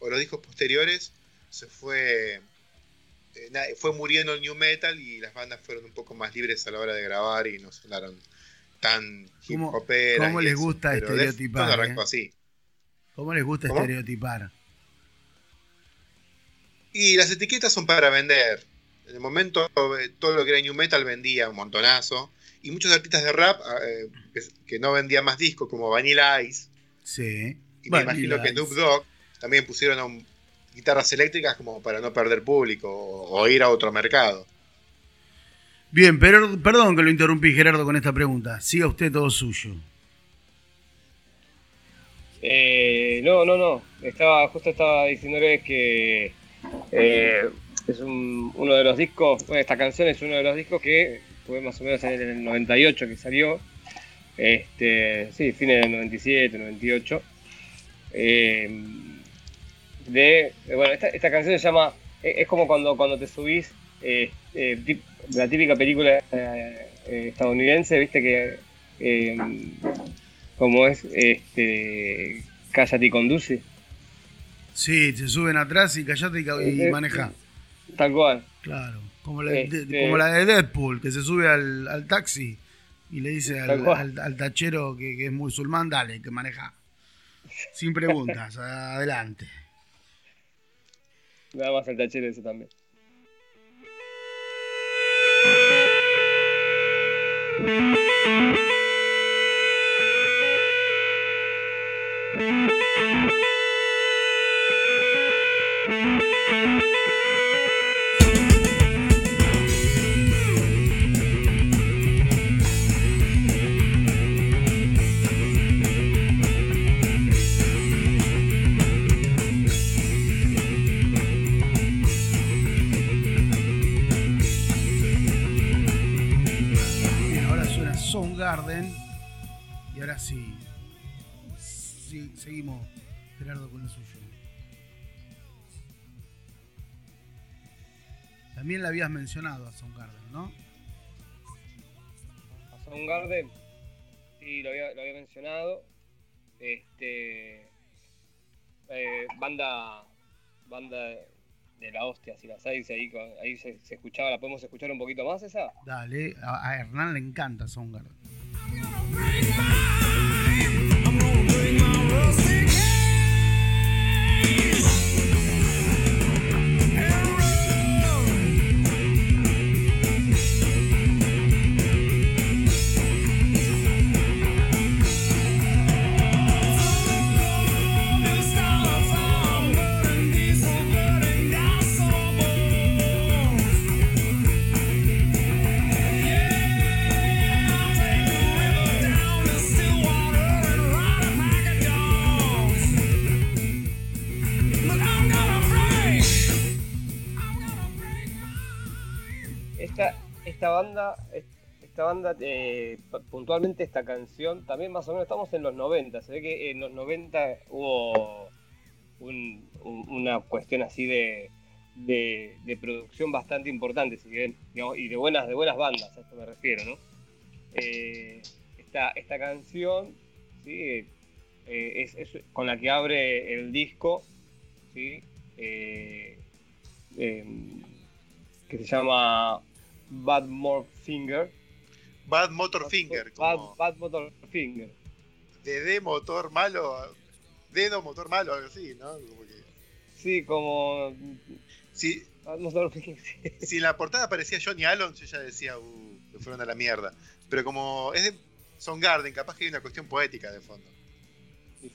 o los discos posteriores se fue eh, fue muriendo el New Metal y las bandas fueron un poco más libres a la hora de grabar y no sonaron tan hip ¿Cómo- hoperas cómo y les gusta Pero estereotipar, Deftones arrancó eh? así. ¿Cómo les gusta ¿Cómo? estereotipar? Y las etiquetas son para vender. En el momento eh, todo lo que era New Metal vendía un montonazo. Y muchos artistas de rap eh, que, que no vendían más discos, como Vanilla Ice, Sí. Y Vanilla me imagino que Ice. Snoop Dogg también pusieron a un- guitarras eléctricas como para no perder público o, o ir a otro mercado. Bien, pero perdón que lo interrumpí, Gerardo, con esta pregunta. Siga usted todo suyo. Eh, no, no, no. Estaba, justo estaba diciéndoles que eh, es un- uno de los discos, bueno, esta canción es uno de los discos que fue más o menos en el 98 que salió. Este, sí, fines del 97, 98. Eh, de, eh, bueno, esta, esta canción se llama, es, es como cuando, cuando te subís, eh, eh, tip- la típica película eh, eh, estadounidense, viste que... eh, como es este Cállate y conduce, Sí, se suben atrás y callate y, y Eh, maneja. tal cual. Claro. Como la, de, Este- como la de Deadpool, que se sube al, al taxi y le dice al tachero que, que es musulmán, dale, que maneja. Sin preguntas, adelante. Nada más el tachero ese también. Soundgarden. Y ahora sí. sí seguimos, Gerardo, con lo suyo. También la habías mencionado a Soundgarden, ¿no? A Soundgarden, sí, lo había, lo había mencionado. Este. eh, banda. Banda de la hostia, si las hay, ahí, ahí se, se escuchaba, ¿la podemos escuchar un poquito más esa? Dale, a, a Hernán le encanta Soundgarden. I'm gonna bring my, I'm gonna my esta banda, eh, pu- puntualmente esta canción, también más o menos estamos en los 90. Se ve que en los 90 hubo un- un- una cuestión así de, de, producción bastante importante, si bien, y de buenas, de buenas bandas, a esto me refiero, ¿no? Eh, esta, esta canción, ¿sí? Eh, es, con la que abre el disco, ¿sí? Que se llama Bad More Finger. Bad Motor Finger, Bad, como Bad Motor Finger. DD motor malo, dedo motor malo, algo así, ¿no? Como que- Sí, como. si, Bad sí. si en la portada aparecía Johnny Allen, yo ya decía, uh, que fueron a la mierda. Pero como es de Soundgarden, capaz que hay una cuestión poética de fondo.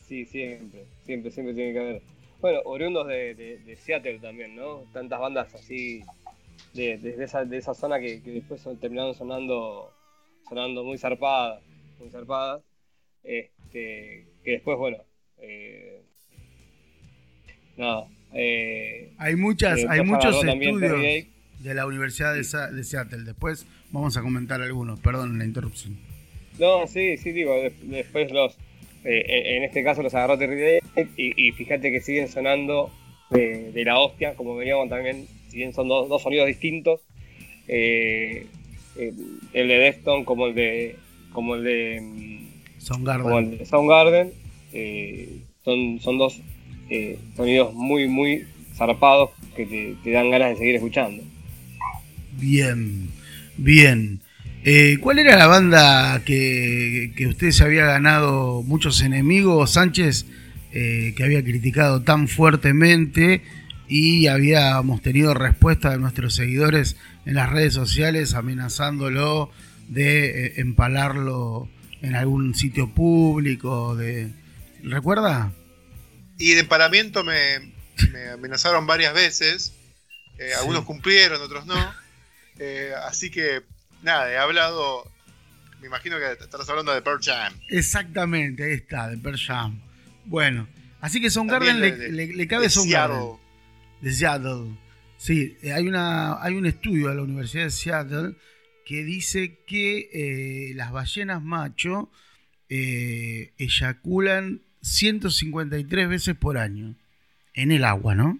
Sí, siempre. Siempre, siempre tiene que haber. Bueno, oriundos de, de- de Seattle también, ¿no? Tantas bandas así. De, esa, de esa zona que, que después son- terminaron sonando sonando muy zarpadas. Muy zarpadas. Este, que después, bueno. eh, nada. Eh, Hay muchas, eh, hay muchos estudios de la Universidad de, Sa- de Seattle. Después vamos a comentar algunos. Perdón la interrupción. No, sí, sí, digo, de- después los, eh, en este caso los agarró Terry y, y fíjate que siguen sonando de la hostia, como veníamos también, si bien son dos, dos sonidos distintos, eh, el, el de Defton como el de, como el de, mm, como Soundgarden. el de Soundgarden, eh, son, son dos eh, sonidos muy, muy zarpados que te, te dan ganas de seguir escuchando. Bien, bien. Eh, ¿Cuál era la banda que, que usted se había ganado muchos enemigos, Sánchez, eh, que había criticado tan fuertemente y habíamos tenido respuesta de nuestros seguidores en las redes sociales amenazándolo de eh, empalarlo en algún sitio público? De... ¿Recuerda? Y de emparamiento me, me amenazaron varias veces. Eh, Sí. Algunos cumplieron, otros no. Eh, así que, nada, he hablado. Me imagino que estás hablando de Pearl Jam. Exactamente, ahí está, de Pearl Jam. Bueno, así que Soundgarden le, También de- le- le cabe de Soundgarden. Seattle. de Seattle. Sí, eh, hay, una, hay un estudio de la Universidad de Seattle que dice que eh, las ballenas macho eh, eyaculan 153 veces por año en el agua, ¿no?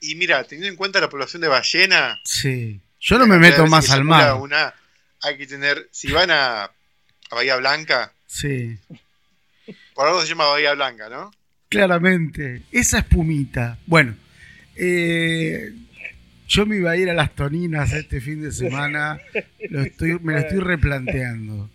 Y mira, teniendo en cuenta la población de ballena. Sí. Yo no me meto más al mar. Una, hay que tener. Si van a, a Bahía Blanca, Sí, por algo se llama Bahía Blanca, ¿no? Claramente. Esa espumita. Bueno, eh, yo me iba a ir a las toninas este fin de semana. Lo estoy, me lo estoy replanteando.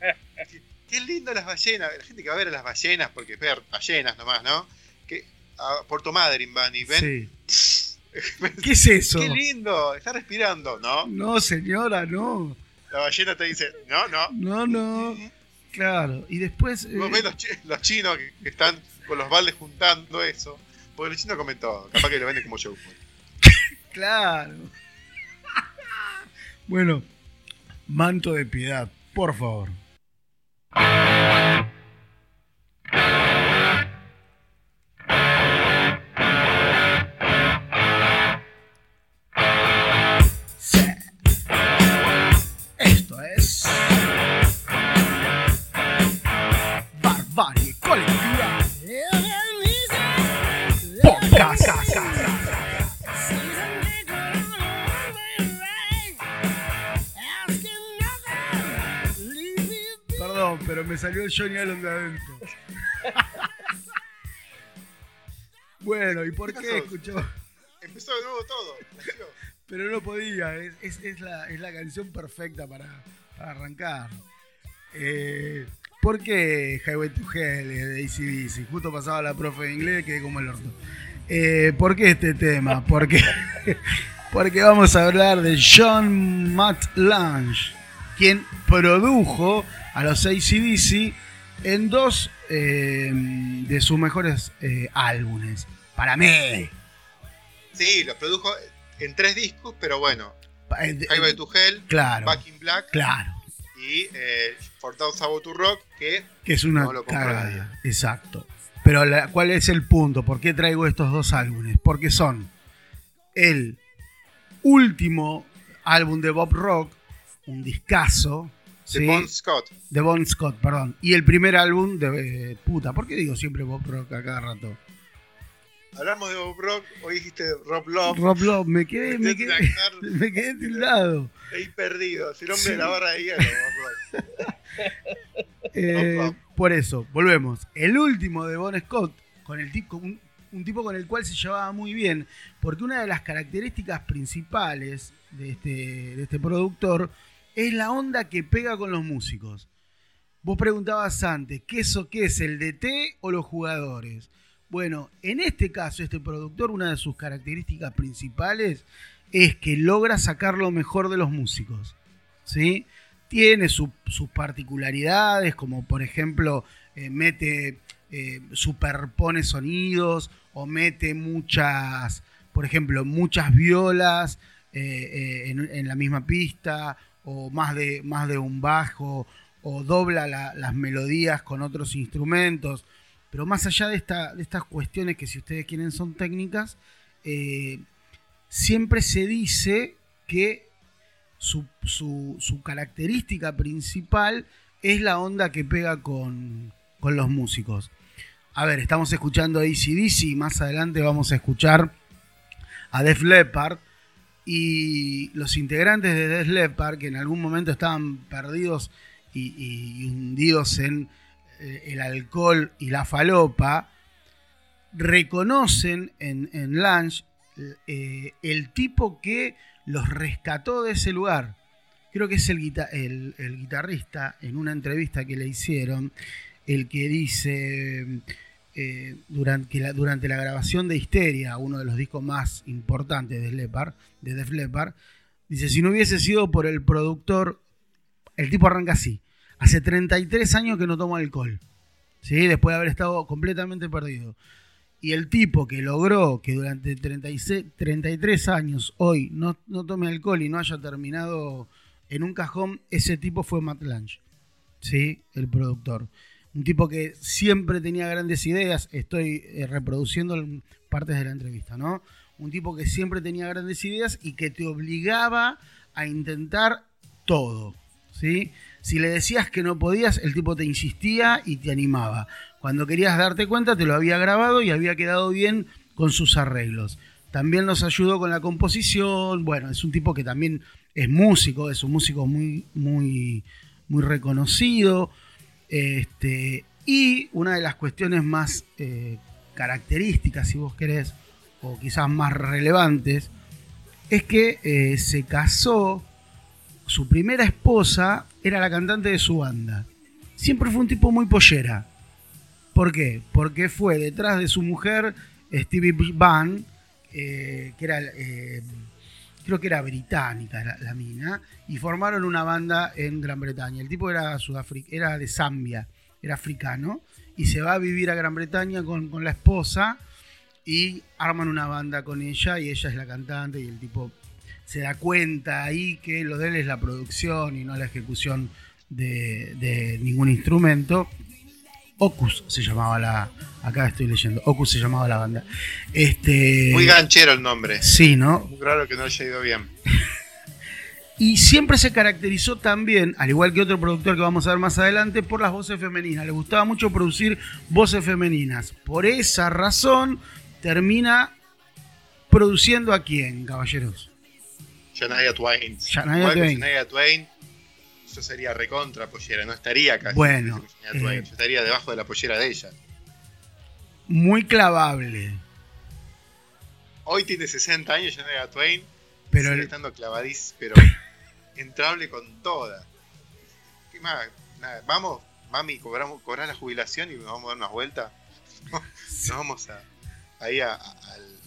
Qué lindo las ballenas. La gente que va a ver a las ballenas, porque ver ballenas nomás, ¿no? Que a Puerto Madryn van y ven. Sí. ¿Qué es eso? ¡Qué lindo! Está respirando, ¿no? No, señora, no. La ballena te dice, no, no. No, no. Claro. Y después. eh, Vos ves los, chi- los chinos que, que están los baldes juntando eso. Porque los chinos comen todo. Capaz que lo venden como show. Claro. Bueno, manto de piedad, por favor. Me salió el Johnny Allen de adentro. bueno, ¿y por ¿Qué qué escuchó? Empezó de nuevo todo. Pero no podía, es, es- es la, es la canción perfecta para, para arrancar. Eh, ¿Por qué Highway to Hell de ACDC? Justo pasaba la profe de inglés, quedé como el orto. Eh, ¿Por qué este tema? Porque, porque vamos a hablar de John Matt Lange, quien produjo a los ACDC en dos eh, de sus mejores eh, álbumes. Para mí. Sí, lo produjo en tres discos, pero bueno. Eh, Highway to Hell, Claro. Back in Black Claro. y eh, For Those About to Rock, que Que es una No cagada. Exacto. Pero la- ¿cuál es el punto? ¿Por qué traigo estos dos álbumes? Porque son el último álbum de Bob Rock, un discazo. de ¿sí? Bon Scott. de Bon Scott, perdón. Y el primer álbum de. eh, puta, ¿por qué digo siempre Bob Rock a cada rato? Hablamos de Bob Rock, hoy dijiste Rob Love. Rob Love, me quedé, me Usted quedé, me quedé tildado. Ahí perdido. Es el hombre Sí. de la barra de hielo, Bob Rock. Eh, por eso, volvemos. El último de Bon Scott, con el tipo, un, un tipo con el cual se llevaba muy bien, porque una de las características principales de este, de este productor es la onda que pega con los músicos. Vos preguntabas antes, ¿qué eso qué es, el DT o los jugadores? Bueno, en este caso, este productor, una de sus características principales es que logra sacar lo mejor de los músicos. ¿Sí? tiene su- sus particularidades, como por ejemplo, eh, mete, eh, superpone sonidos o mete muchas, por ejemplo, muchas violas eh, en la misma pista o más de, más de un bajo o dobla la- las melodías con otros instrumentos. Pero más allá de, esta- de estas cuestiones que si ustedes quieren son técnicas, eh, siempre se dice que su, su- característica principal es la onda que pega con, con los músicos. A ver, estamos escuchando ACDC y más adelante vamos a escuchar a Def Leppard. Y los integrantes de Def Leppard, que en algún momento estaban perdidos y, hundidos en eh, el alcohol y la falopa, reconocen en, en Lange eh, el tipo que los rescató de ese lugar. Creo que es el guitarrista en una entrevista que le hicieron, el que dice eh, durante, la, durante la grabación de Histeria, uno de los discos más importantes de Def Leppard, dice, si no hubiese sido por el productor, el tipo arranca así, hace 33 años que no tomo alcohol, ¿sí? después de haber estado completamente perdido. Y el tipo que logró que durante 36, 33 años hoy no, no tome alcohol y no haya terminado en un cajón, ese tipo fue Matt Lange, ¿sí? el productor. Un tipo que siempre tenía grandes ideas, estoy eh, reproduciendo partes de la entrevista, ¿no? Un tipo que siempre tenía grandes ideas y que te obligaba a intentar todo, ¿sí? Si le decías que no podías, el tipo te insistía y te animaba. Cuando querías darte cuenta, te lo había grabado y había quedado bien con sus arreglos. También nos ayudó con la composición. Bueno, es un tipo que también es músico, es un músico muy, muy, muy reconocido. Este, y una de las cuestiones más eh, características, si vos querés, o quizás más relevantes, es que eh, se casó, su primera esposa era la cantante de su banda. Siempre fue un tipo muy pollera. ¿Por qué? Porque fue detrás de su mujer Stevie Van, eh, que era, creo que era británica la, mina, y formaron una banda en Gran Bretaña. El tipo era, Sudafri- era de Zambia, era africano, y se va a vivir a Gran Bretaña con, con la esposa y arman una banda con ella y ella es la cantante y el tipo se da cuenta ahí que lo de él es la producción y no la ejecución de, de ningún instrumento. Ocus se llamaba la. Acá estoy leyendo. Ocus se llamaba la banda. Este. Muy ganchero el nombre. Sí, ¿no? Muy raro que no haya ido bien. Y siempre se caracterizó también, al igual que otro productor que vamos a ver más adelante, por las voces femeninas. Le gustaba mucho producir voces femeninas. Por esa razón, termina produciendo a quién, caballeros. Shania Twain. Shania Twain. Shania Twain. Yo sería recontra pollera, no estaría acá. Bueno, eh, Yo estaría debajo de la pollera de ella. Muy clavable. Hoy tiene 60 años Shania Twain. Pero sigue el- estando clavadís, pero entrable con toda. ¿Qué más? Nada, vamos, mami, cobramos, cobrás la jubilación y nos vamos a dar unas vueltas. Nos vamos a, ahí a- a- al,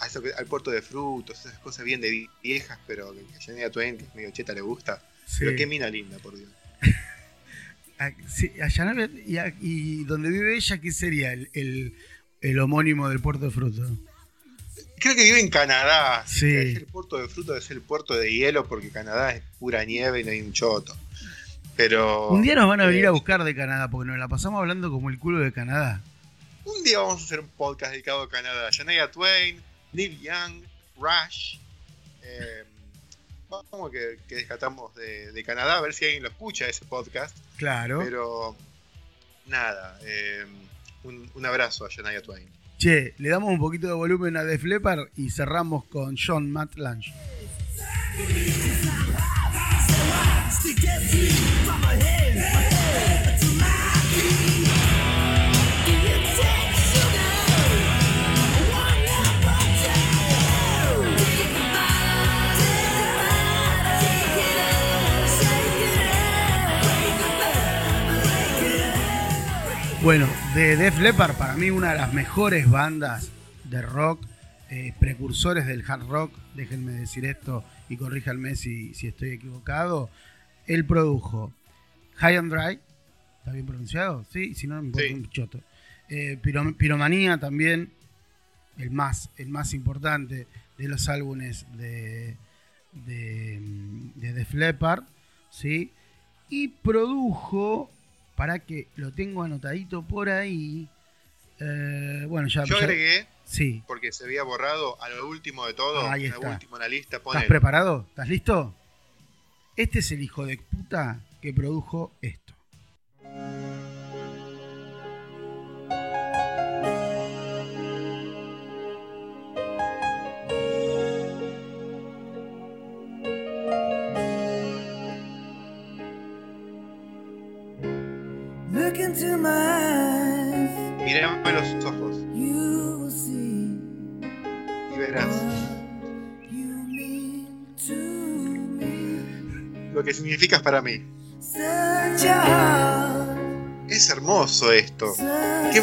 a eso que- al puerto de frutos, esas cosas bien de vi- viejas, pero que a Shania Twain, que es medio cheta, le gusta. Sí. Pero qué mina linda, por Dios. A- sí, a Yanabia- y, a- y donde vive ella, ¿qué sería el, el- el homónimo del puerto de fruto? Creo que vive en Canadá. Sí. el puerto de frutos es el puerto de hielo porque Canadá es pura nieve y no hay un choto. Pero. Un día nos van a venir eh, a buscar de Canadá, porque nos la pasamos hablando como el culo de Canadá. Un día vamos a hacer un podcast dedicado a Canadá. Shania Twain, Neil Young, Rush. Eh, vamos que, que descatamos de, de Canadá, a ver si alguien lo escucha ese podcast. Claro. Pero nada, eh, un, un abrazo a Shania Twain. Che, le damos un poquito de volumen a Def Leppard y cerramos con John Matt Lange. Bueno, de Def Leppard, para mí una de las mejores bandas de rock, eh, precursores del hard rock, déjenme decir esto y corríjanme si, si estoy equivocado. Él produjo High and Dry, ¿está bien pronunciado? Sí, si no, me importa Sí. un choto. Eh, Piro- Piromanía también, el más, el más importante de los álbumes de, de, de Def Leppard, ¿sí? Y produjo, para que lo tengo anotadito por ahí, eh, bueno, ya... Yo ya- agregué, Sí. porque se había borrado a lo último de todo, Ahí a lo está. último en la lista, ¿Estás preparado? ¿Estás listo? Este es el hijo de puta que produjo esto. Significas para mí. Es hermoso esto. ¿Qué-.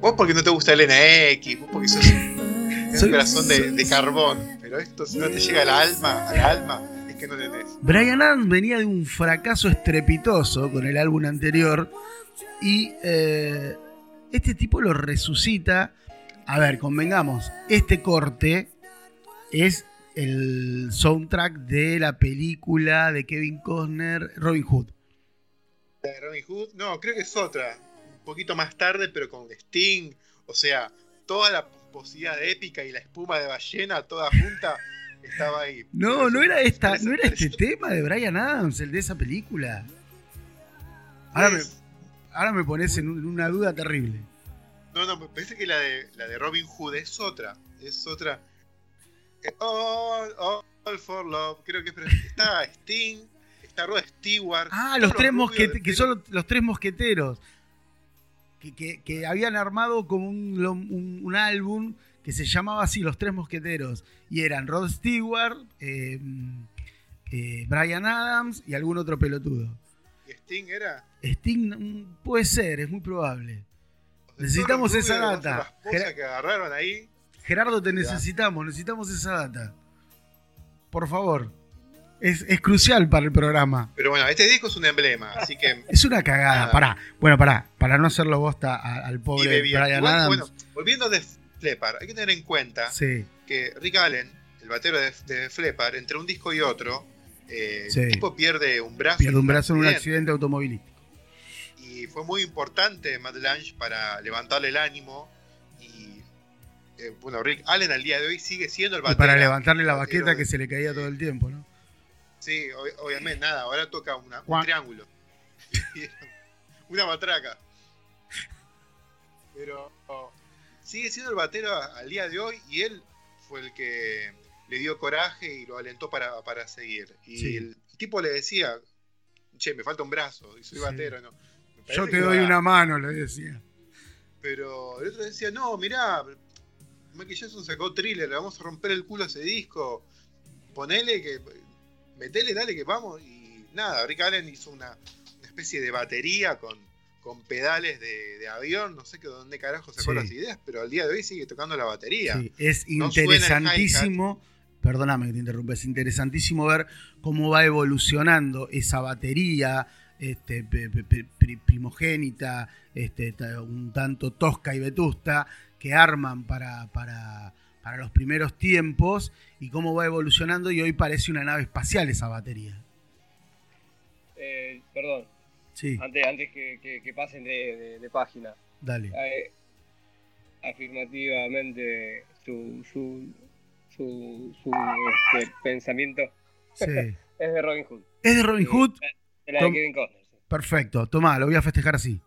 Vos porque no te gusta el NX, vos porque sos un Soy- corazón de, de carbón. Pero esto si no te llega al alma, al alma, es que no tenés. Brian Adams venía de un fracaso estrepitoso con el álbum anterior y eh, este tipo lo resucita. A ver, convengamos, este corte es el soundtrack de la película de Kevin Costner, Robin Hood. La de Robin Hood, no, creo que es otra. Un poquito más tarde, pero con Sting. O sea, toda la posibilidad épica y la espuma de ballena toda junta estaba ahí. No, no era esta, no era este tema de Brian Adams, el de esa película. Ahora me, ahora me pones en una duda terrible. No, no, me parece que la de, la de Robin Hood es otra. Es otra. All, all, for love. Creo que está Sting, está Rod Stewart. Ah, los tres mosqueteros, que son los, tres mosqueteros. Que, que- que habían armado como un, un- un álbum que se llamaba así, Los Tres Mosqueteros. Y eran Rod Stewart, eh, eh, Brian Adams y algún otro pelotudo. Y Sting era. Sting mm, puede ser, es muy probable. Necesitamos esa data. las que agarraron ahí. Gerardo, te necesitamos, necesitamos esa data. Por favor. Es, es crucial para el programa. Pero bueno, este disco es un emblema, así que. Es una cagada. Ah. Pará. Bueno, pará. Para no hacerlo bosta al pobre. Brian Adams. bueno, volviendo de Flepar, hay que tener en cuenta sí, que Rick Allen, el batero de, de Flepar, entre un disco y otro, eh, Sí. el tipo pierde un brazo. pierde un brazo en un accidente. accidente automovilístico. Y fue muy importante Matt Lange para levantarle el ánimo. Y eh, bueno, Rick Allen al día de hoy sigue siendo el batero. para levantarle la baqueta que se le caía todo el tiempo, ¿no? Sí, ob- obviamente, nada, ahora toca una- un triángulo. una matraca. Pero oh, sigue siendo el batero al día de hoy y él fue el que le dio coraje y lo alentó para, para seguir. Y Sí. el tipo le decía, che, me falta un brazo y soy Sí. batero, ¿no? Yo te doy va- una mano, le decía. Pero el otro decía, no, mirá, Michael Jackson sacó thriller, le vamos a romper el culo a ese disco. Ponele que. Metele, dale que vamos. Y nada, Rick Allen hizo una, una especie de batería con, con pedales de, de avión. No sé que dónde carajo sacó Sí. las ideas, pero al día de hoy sigue tocando la batería. Sí, es No interesantísimo. Perdóname que te interrumpa, es interesantísimo ver cómo va evolucionando esa batería este, primogénita, este, un tanto tosca y vetusta, que arman para, para, para los primeros tiempos y cómo va evolucionando y hoy parece una nave espacial esa batería. Eh, perdón, Sí, antes, antes que, que- que pasen de, de- de página. dale. Eh, afirmativamente su, su, su, su, este, pensamiento Sí. es de Robin Hood. ¿Es de Robin Hood? De la de Tom- Kevin Costner. sí. Perfecto, tomá, lo voy a festejar así.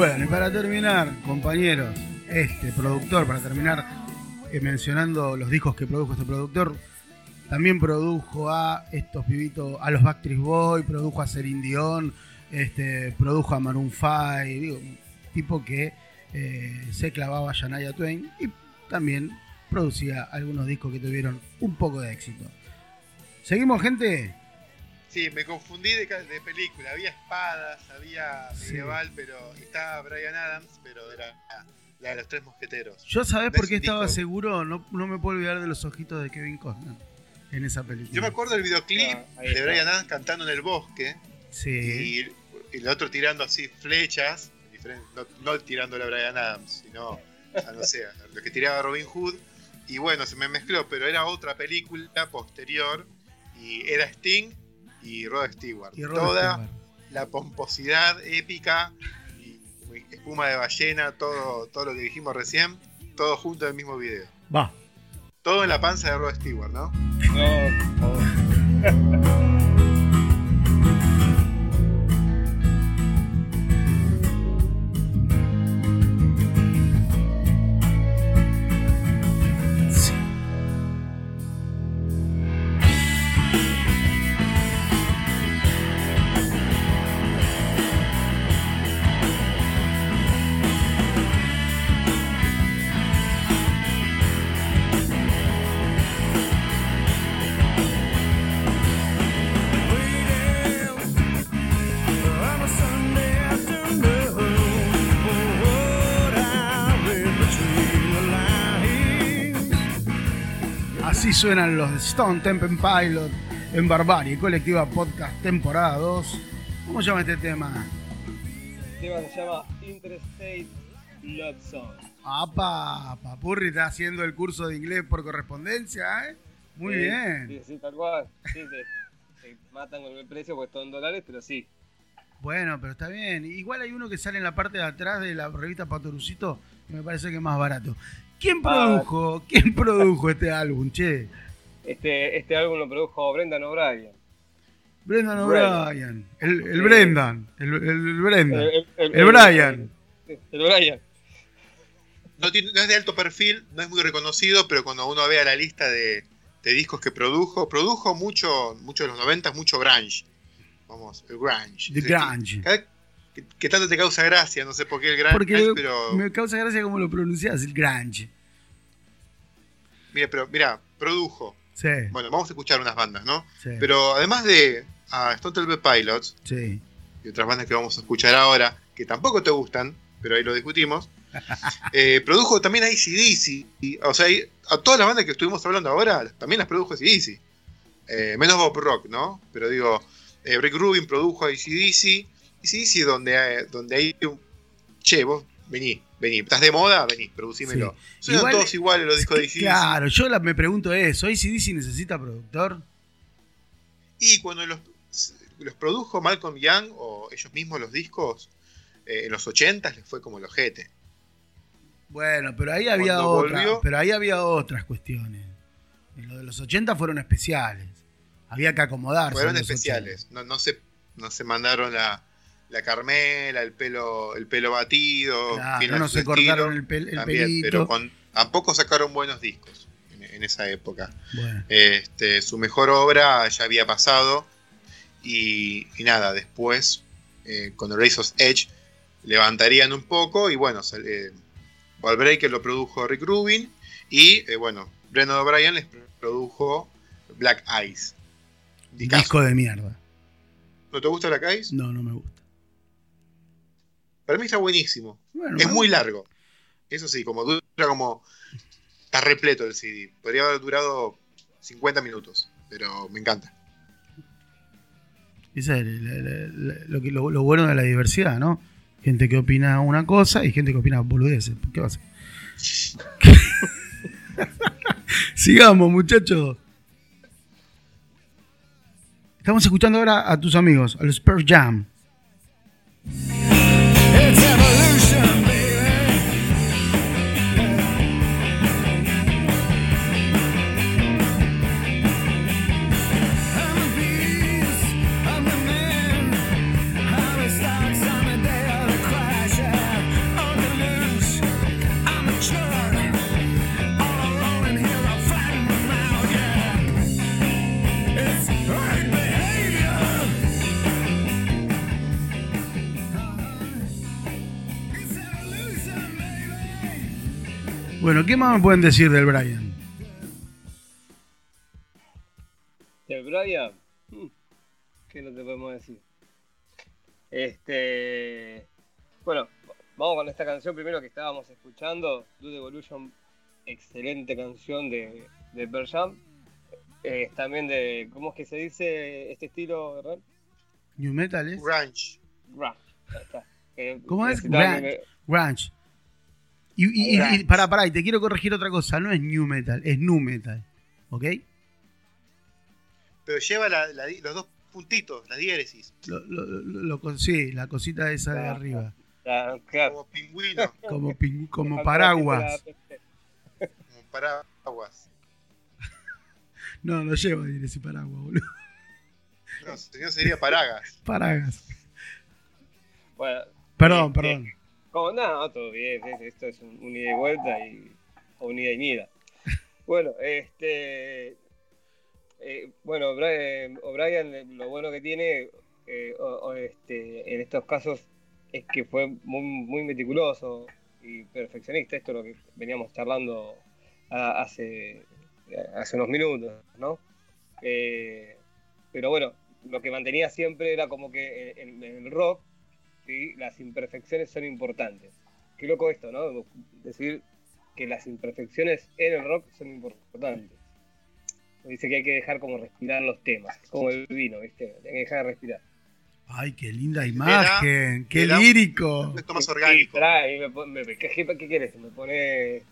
Bueno, y para terminar, compañeros, este productor, para terminar eh, mencionando los discos que produjo este productor, también produjo a estos pibitos, a los Backstreet Boys, produjo a Celine Dion, este, produjo a Maroon 5, digo, tipo que eh, se clavaba a Shania Twain y también producía algunos discos que tuvieron un poco de éxito. ¿Seguimos, gente? Sí, me confundí de, película. Había espadas, había Sí. medieval, pero estaba Brian Adams, pero era la, la de los tres mosqueteros. Yo sabés ¿Ves por qué estaba disco? seguro, no, no me puedo olvidar de los ojitos de Kevin Costner en esa película. Yo me acuerdo del videoclip Ah, de. Brian Adams cantando en el bosque Sí. y, y el otro tirando así flechas, no, no tirándole a Brian Adams, sino a no sé, a lo que tiraba Robin Hood. Y bueno, se me mezcló, pero era otra película posterior y era Sting y Rod Stewart. Y Rod Toda Stewart. la pomposidad épica y espuma de ballena, todo, todo lo que dijimos recién, todo junto en el mismo video. Va. Todo en la panza de Rod Stewart, ¿no? No, por suenan los Stone Temple Pilot en Barbarie, colectiva podcast temporada 2. ¿Cómo se llama este tema? El tema se llama Interstate Love Song. Apa, Papurri está haciendo el curso de inglés por correspondencia, ¿eh? Muy Sí, bien. Sí, sí, tal cual. Sí, se, se matan con el precio porque en dólares, pero sí. Bueno, pero está bien. Igual hay uno que sale en la parte de atrás de la revista Patorucito que me parece que es más barato. ¿Quién Ah. produjo, quién produjo este álbum, che? Este, este álbum lo produjo Brendan O'Brien. Brendan Brendan. O'Brien. El, el. Brendan. El, el- el Brendan. El, El Brian. El, el Brian. No, tiene- no es de alto perfil, no es muy reconocido, pero cuando uno vea la lista de, de discos que produjo, produjo mucho, mucho de los 90, mucho grunge. Vamos, el grunge. The grunge. cada- Que, que tanto te causa gracia, no sé por qué el grunge, Porque pero me causa gracia cómo lo pronuncias, el Grange. mira, pero mira, produjo. Sí, Bueno, vamos a escuchar unas bandas, ¿no? sí, Pero además de a Stone Temple Pilots sí. y otras bandas que vamos a escuchar ahora, que tampoco te gustan, pero ahí lo discutimos, eh, produjo también a ACDC. O sea, a todas las bandas que estuvimos hablando ahora, también las produjo ACDC. Eh, menos Bob Rock, ¿no? Pero digo, eh, Rick Rubin produjo a ACDC. ACDC donde, eh, donde hay un... Che, vos vení, vení. ¿Estás de moda? Vení, producímelo. Igual- todos iguales los discos de ACDC. Claro, yo la- me pregunto eso. ¿ACDC necesita productor? Y cuando los, los produjo Malcolm Young o ellos mismos los discos, eh, en los 80 les fue como el ojete. Bueno, pero ahí había Cuando otra, volvió- pero ahí había otras cuestiones. En lo de los 80 fueron especiales. Había que acomodarse. Fueron especiales. No, no, se, no se mandaron la, la Carmela, el pelo, el pelo batido. 80. Claro, fiel a no se estilo, cortaron el, pel- el también, pelito. pero con- tampoco sacaron buenos discos en, en esa época. Bueno, Este, su mejor obra ya había pasado y, y nada, después eh, con Razor's Edge levantarían un poco y bueno, eh, Wall Breaker lo produjo Rick Rubin y eh, bueno, Brendan O'Brien les produjo Black Eyes. Disco de mierda. ¿No te gusta Black Eyes? No, no me gusta. Para mí está buenísimo. Bueno, Es muy largo. Eso sí, como dura como... Está repleto el CD. Podría haber durado 50 minutos, pero me encanta. Esa es la- la- la- lo, que, lo, lo bueno de la diversidad, ¿no? Gente que opina una cosa y gente que opina boludeces. ¿Qué va a ser? Sigamos, muchachos. Estamos escuchando ahora a tus amigos, a los Pearl Jam. It's evolution, Bueno, ¿qué más me pueden decir del Brian? El Brian, mm, ¿qué no te podemos decir? Este, bueno, vamos con esta canción primero que estábamos escuchando, Dude Evolution, excelente canción de, de Pearl Jam. Eh, también de, ¿cómo es que se dice este estilo, verdad? New Metal es Grunge. Grunge. Eh, ¿Cómo es? Grunge. Y, y, y- pará, pará, y te quiero corregir otra cosa. No es New Metal, es Nu Metal. ¿Ok? Pero lleva la- la di- los dos puntitos, la diéresis, Lo, lo- lo- lo sí, la cosita esa de Ah, arriba. me- ah, claro. como pingüino, Como, paraguas. como paraguas. No, no lleva ese paraguas, boludo. No, señor sería paragas. Paragas. Bueno, Perdón, este, perdón. Como no, todo bien, es- esto es un, ida y vuelta y o un ida y nida. Bueno, este eh, bueno, Brian, O'Brien eh, lo bueno que tiene eh, o- este, en estos casos es que fue muy, meticuloso y perfeccionista, esto es lo que veníamos charlando hace, hace unos minutos, ¿no? Eh, pero bueno, lo que mantenía siempre era como que en el rock ¿sí? las imperfecciones son importantes. Qué loco esto, ¿no? Decir que las imperfecciones en el rock son importantes. Dice que hay que dejar como respirar los temas, como el vino, ¿viste? Hay que dejar de respirar. Ay, qué linda imagen. Qué lírico. Esto más Sí, orgánico. trae, me me- ¿qué, qué, qué quieres? Me pone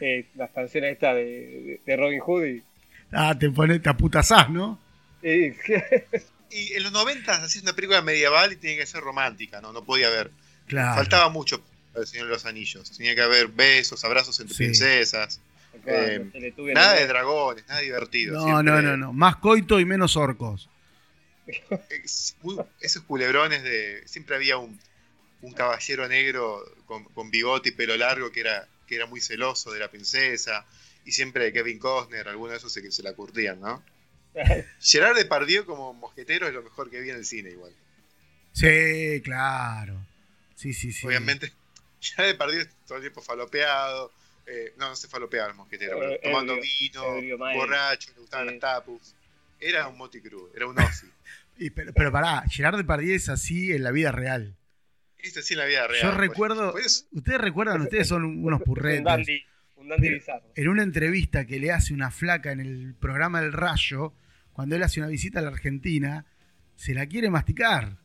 eh, las canciones estas de, de- de Robin Hood y... Ah, te pone, te aputazás, ¿no? y- Y en los 90 hacías una película medieval y tenía que ser romántica, ¿no? No podía haber. Claro. Faltaba mucho para el Señor de los Anillos. Tenía que haber besos, abrazos entre Sí. princesas. Eh, Nada de dragones, nada divertido. No, siempre- no, no, no. Más coito y menos orcos. es muy- esos culebrones de. Siempre había un, un caballero negro con, con bigote y pelo largo que era, que era muy celoso de la princesa. Y siempre Kevin Costner, alguno de esos se, se la curtían, ¿no? Gerard Depardieu como mosquetero es lo mejor que vi en el cine, igual. Sí, claro. Sí, sí, sí. Obviamente, Gerard Depardieu todo el tiempo falopeado. eh, no, no se falopeaba el mosquetero, pero Eh, tomando ebrio, vino, ebrio, borracho, le gustaban las tapus. Era un moticru, era un Ozzy. Y pero, pero pará, Gerard Depardieu es así en la vida real. Esto sí en la vida real. Yo por- recuerdo- por eso- Ustedes recuerdan, ustedes son unos Un purretes. dandy, un dandy Pero- bizarro. En una entrevista que le hace una flaca en el programa El Rayo, cuando él hace una visita a la Argentina, se la quiere masticar.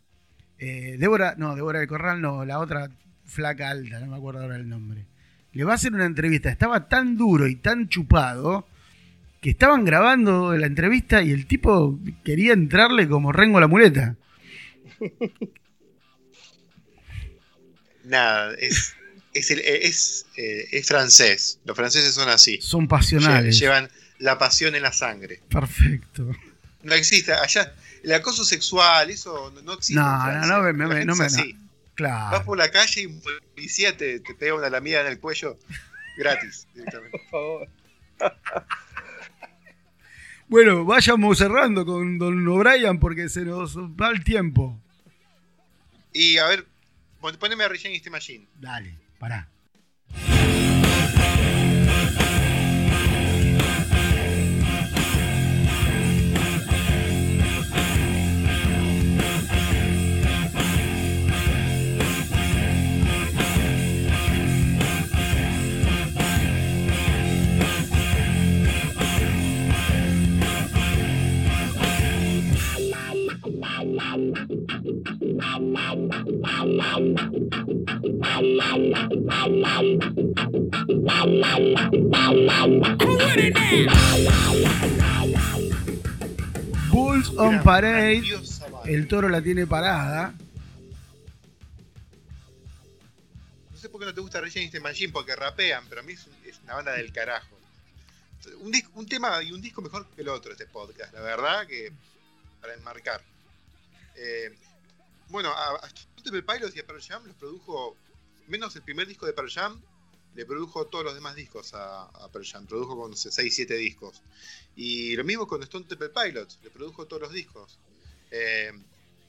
Eh, Débora, no, Débora del Corral, no, la otra flaca alta, no me acuerdo ahora el nombre. Le va a hacer una entrevista, estaba tan duro y tan chupado que estaban grabando la entrevista y el tipo quería entrarle como rengo a la muleta. Nada, es, es, el- es, eh, es francés. Los franceses son así. Son pasionales. Llevan la pasión en la sangre. Perfecto. No existe. Allá, el acoso sexual, eso no, no existe. No, no, no me- me- La gente no es me- así. Vas Claro. por la calle y un policía te, te pega una lamida en el cuello gratis. directamente. Por favor. Bueno, vayamos cerrando con Don O'Brien porque se nos va el tiempo. Y a ver, pon- poneme a Against the Machine. Dale, pará. Bulls on Parade. El toro la tiene parada. No sé por qué no te gusta Rage Against the Machine, porque rapean, pero a mí es, un- es una banda del carajo. Un tema y un disco mejor que el otro este podcast, la verdad que para enmarcar. Eh, bueno, a, a Temple Pilots y a Pearl Jam los produjo, menos el primer disco de Pearl Jam, le produjo todos los demás discos a, a Jam, produjo con 6, 7 discos. Y lo mismo con Stone Temple Pilots, le produjo todos los discos. Eh,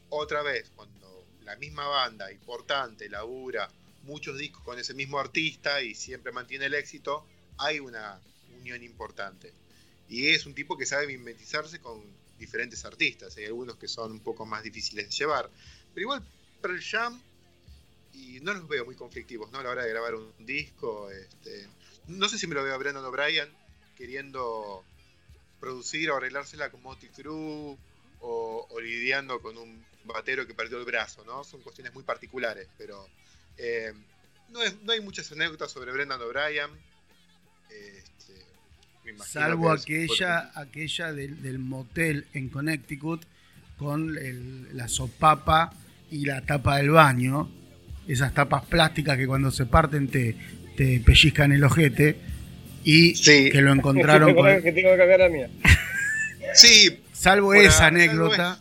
otra vez, cuando la misma banda importante labura muchos discos con ese mismo artista y siempre mantiene el éxito, hay una unión importante. Y es un tipo que sabe mimetizarse con diferentes artistas. Hay algunos que son un poco más difíciles de llevar. Pero igual Pearl Jam, y no los veo muy conflictivos ¿no? a la hora de grabar un disco. Este, no sé si me lo veo a Brendan O'Brien queriendo producir o arreglársela con Motley Crue o, lidiando con un batero que perdió el brazo, ¿no? Son cuestiones muy particulares, pero eh, no, es- no hay muchas anécdotas sobre Brendan O'Brien. Este, me Salvo aquella, aquella del, del motel en Connecticut con el- la sopapa y la tapa del baño. Esas tapas plásticas que cuando se parten te, te pellizcan el ojete. Y Sí. que lo encontraron con- que tengo que cambiar la mía. Sí, Salvo Bueno, esa anécdota.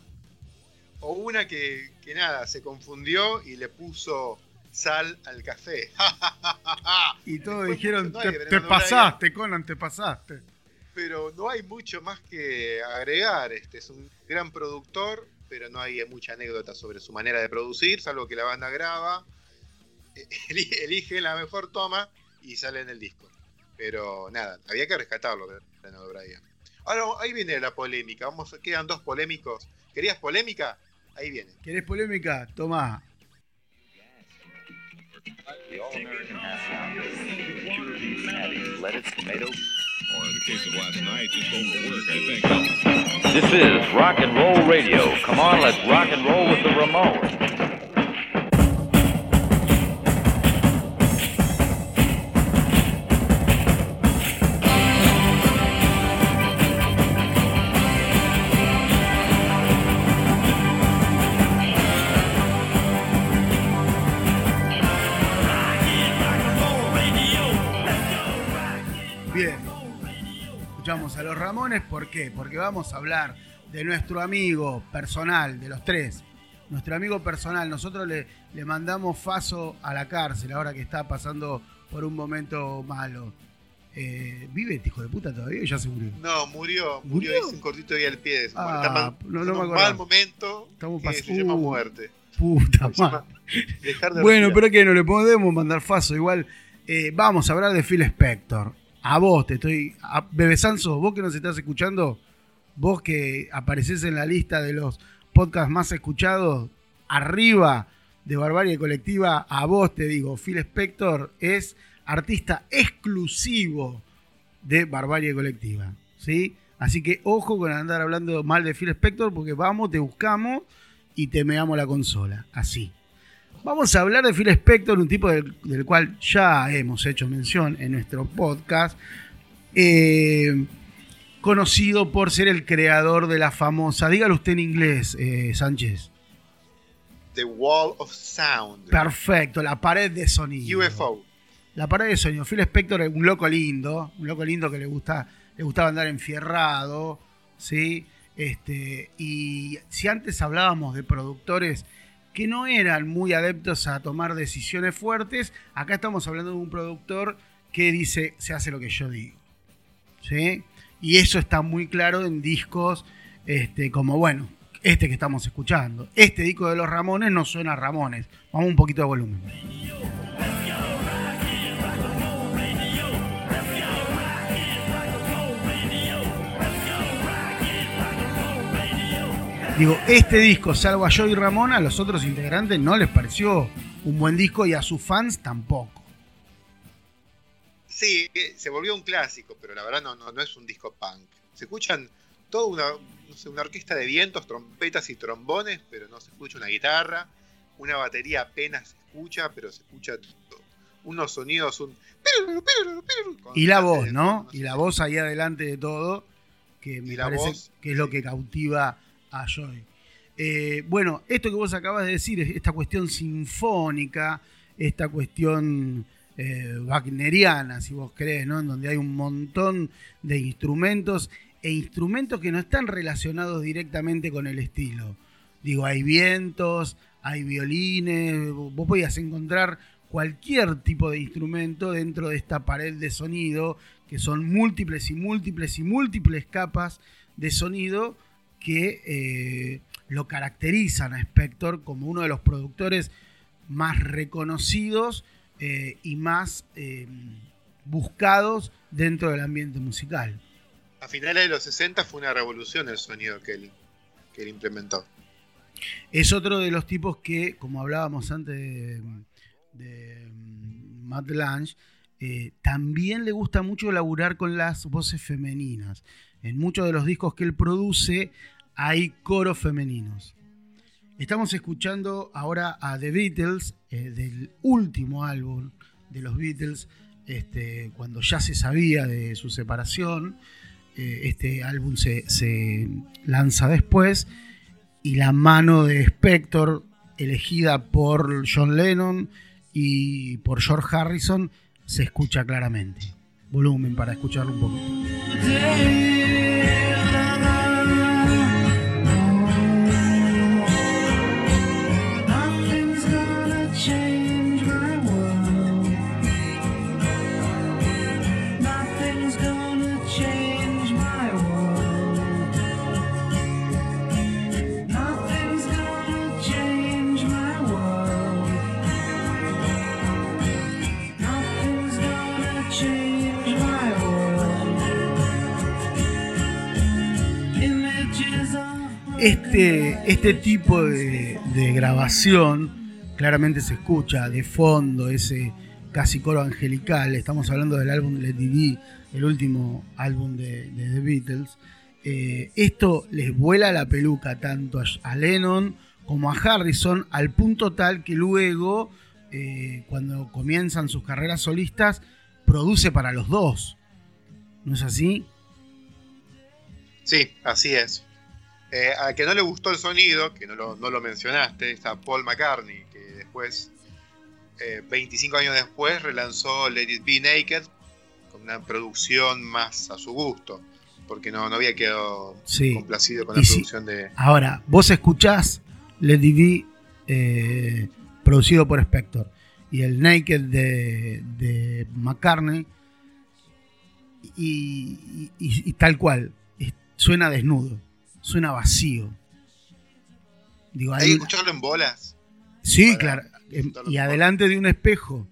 o una que, que nada, se confundió y le puso sal al café. Y todos dijeron, no te, pasaste, Conan, te pasaste. pero no hay mucho más que agregar. Este es un gran productor, pero no hay mucha anécdota sobre su manera de producir, salvo que la banda graba, eli- elige la mejor toma y sale en el disco. Pero nada, había que rescatarlo, Brendan O'Brien. Ahora, ahí viene la polémica. Vamos, quedan dos polémicos. ¿Querías polémica? Ahí viene. ¿Querés polémica? Tomá. The all-American half pounder. Pure beef patty, lettuce, tomato. Or in the case of last night, just overwork, I think. This is rock and roll radio. Come on, let's rock and roll with the Ramones. Ramones, ¿por qué? Porque vamos a hablar de nuestro amigo personal, de los tres. Nuestro amigo personal, nosotros le, le mandamos Faso a la cárcel ahora que está pasando por un momento malo. Eh, ¿Vive este hijo de puta todavía o ya se murió? No, murió, murió, ¿Murió? un cortito ahí al pie de. Ah, Está mal- no- no me un mal momento Estamos que se llama Uh. muerte. Puta madre. dejar de Bueno, respirar. pero que no le podemos mandar Faso. Igual eh, vamos a hablar de Phil Spector. A vos te estoy. A, Sanso, vos que nos estás escuchando, vos que apareces en la lista de los podcasts más escuchados, arriba de Barbarie Colectiva, a vos te digo, Phil Spector es artista exclusivo de Barbarie Colectiva. ¿sí? Así que ojo con andar hablando mal de Phil Spector porque vamos, te buscamos y te meamos la consola. Así. Vamos a hablar de Phil Spector, un tipo del, del cual ya hemos hecho mención en nuestro podcast. eh, conocido por ser el creador de la famosa, dígalo usted en inglés, eh, Sánchez. The Wall of Sound. Perfecto, la pared de sonido. UFO. La pared de sonido. Phil Spector es un loco lindo, un loco lindo que le gusta, le gustaba andar enfierrado, ¿sí? Este, y si antes hablábamos de productores que no eran muy adeptos a tomar decisiones fuertes, acá estamos hablando de un productor que dice, se hace lo que yo digo. ¿Sí? Y eso está muy claro en discos este, como, bueno, este que estamos escuchando. Este disco de los Ramones no suena a Ramones. Vamos un poquito de volumen. Digo, este disco, salvo a Joey Ramón, a los otros integrantes no les pareció un buen disco y a sus fans tampoco. Sí, eh, se volvió un clásico, pero la verdad no, no, no es un disco punk. Se escuchan toda una, no sé, una orquesta de vientos, trompetas y trombones, pero no se escucha una guitarra. Una batería apenas se escucha, pero se escucha todo. unos sonidos, un... Y la voz, ¿no? Y la voz ahí adelante de todo, que me Y la parece voz, que es lo que cautiva Eh, bueno, esto que vos acabas de decir, es esta cuestión sinfónica, esta cuestión eh, wagneriana, si vos querés, ¿no? En donde hay un montón de instrumentos e instrumentos que no están relacionados directamente con el estilo. Digo, hay vientos, hay violines, vos podías encontrar cualquier tipo de instrumento dentro de esta pared de sonido, que son múltiples y múltiples y múltiples capas de sonido que eh, lo caracterizan a Spector como uno de los productores más reconocidos eh, y más eh, buscados dentro del ambiente musical. A finales de los 60 fue una revolución el sonido que él, que él implementó. Es otro de los tipos que, como hablábamos antes de, de, mm, Matt Lange, eh, también le gusta mucho laburar con las voces femeninas. En muchos de los discos que él produce hay coros femeninos. Estamos escuchando ahora a The Beatles, eh, del último álbum de los Beatles, este, cuando ya se sabía de su separación. Eh, este álbum se, se lanza después y la mano de Spector, elegida por John Lennon y por George Harrison, se escucha claramente. Volumen para escucharlo un poquito. Este, este tipo de, grabación claramente se escucha de fondo, ese casi coro angelical. Estamos hablando del álbum Let It Be, el último álbum de, The Beatles. Eh, esto les vuela la peluca tanto a, a Lennon como a Harrison, al punto tal que luego, eh, cuando comienzan sus carreras solistas, produce para los dos. ¿No es así? Sí, así es. Eh, a que no le gustó el sonido, que no lo, no lo mencionaste, está Paul McCartney, que después, eh, 25 años después, relanzó Let It Be Naked con una producción más a su gusto. porque no, no había quedado Sí. complacido con Y la sí. producción de. Ahora, vos escuchás Lady D eh, producido por Spector y el Naked de, de McCartney y, y- y tal cual, suena desnudo, suena vacío. Digo, Hay hay que una- escucharlo en bolas. Sí, claro. em, Y adelante de un espejo.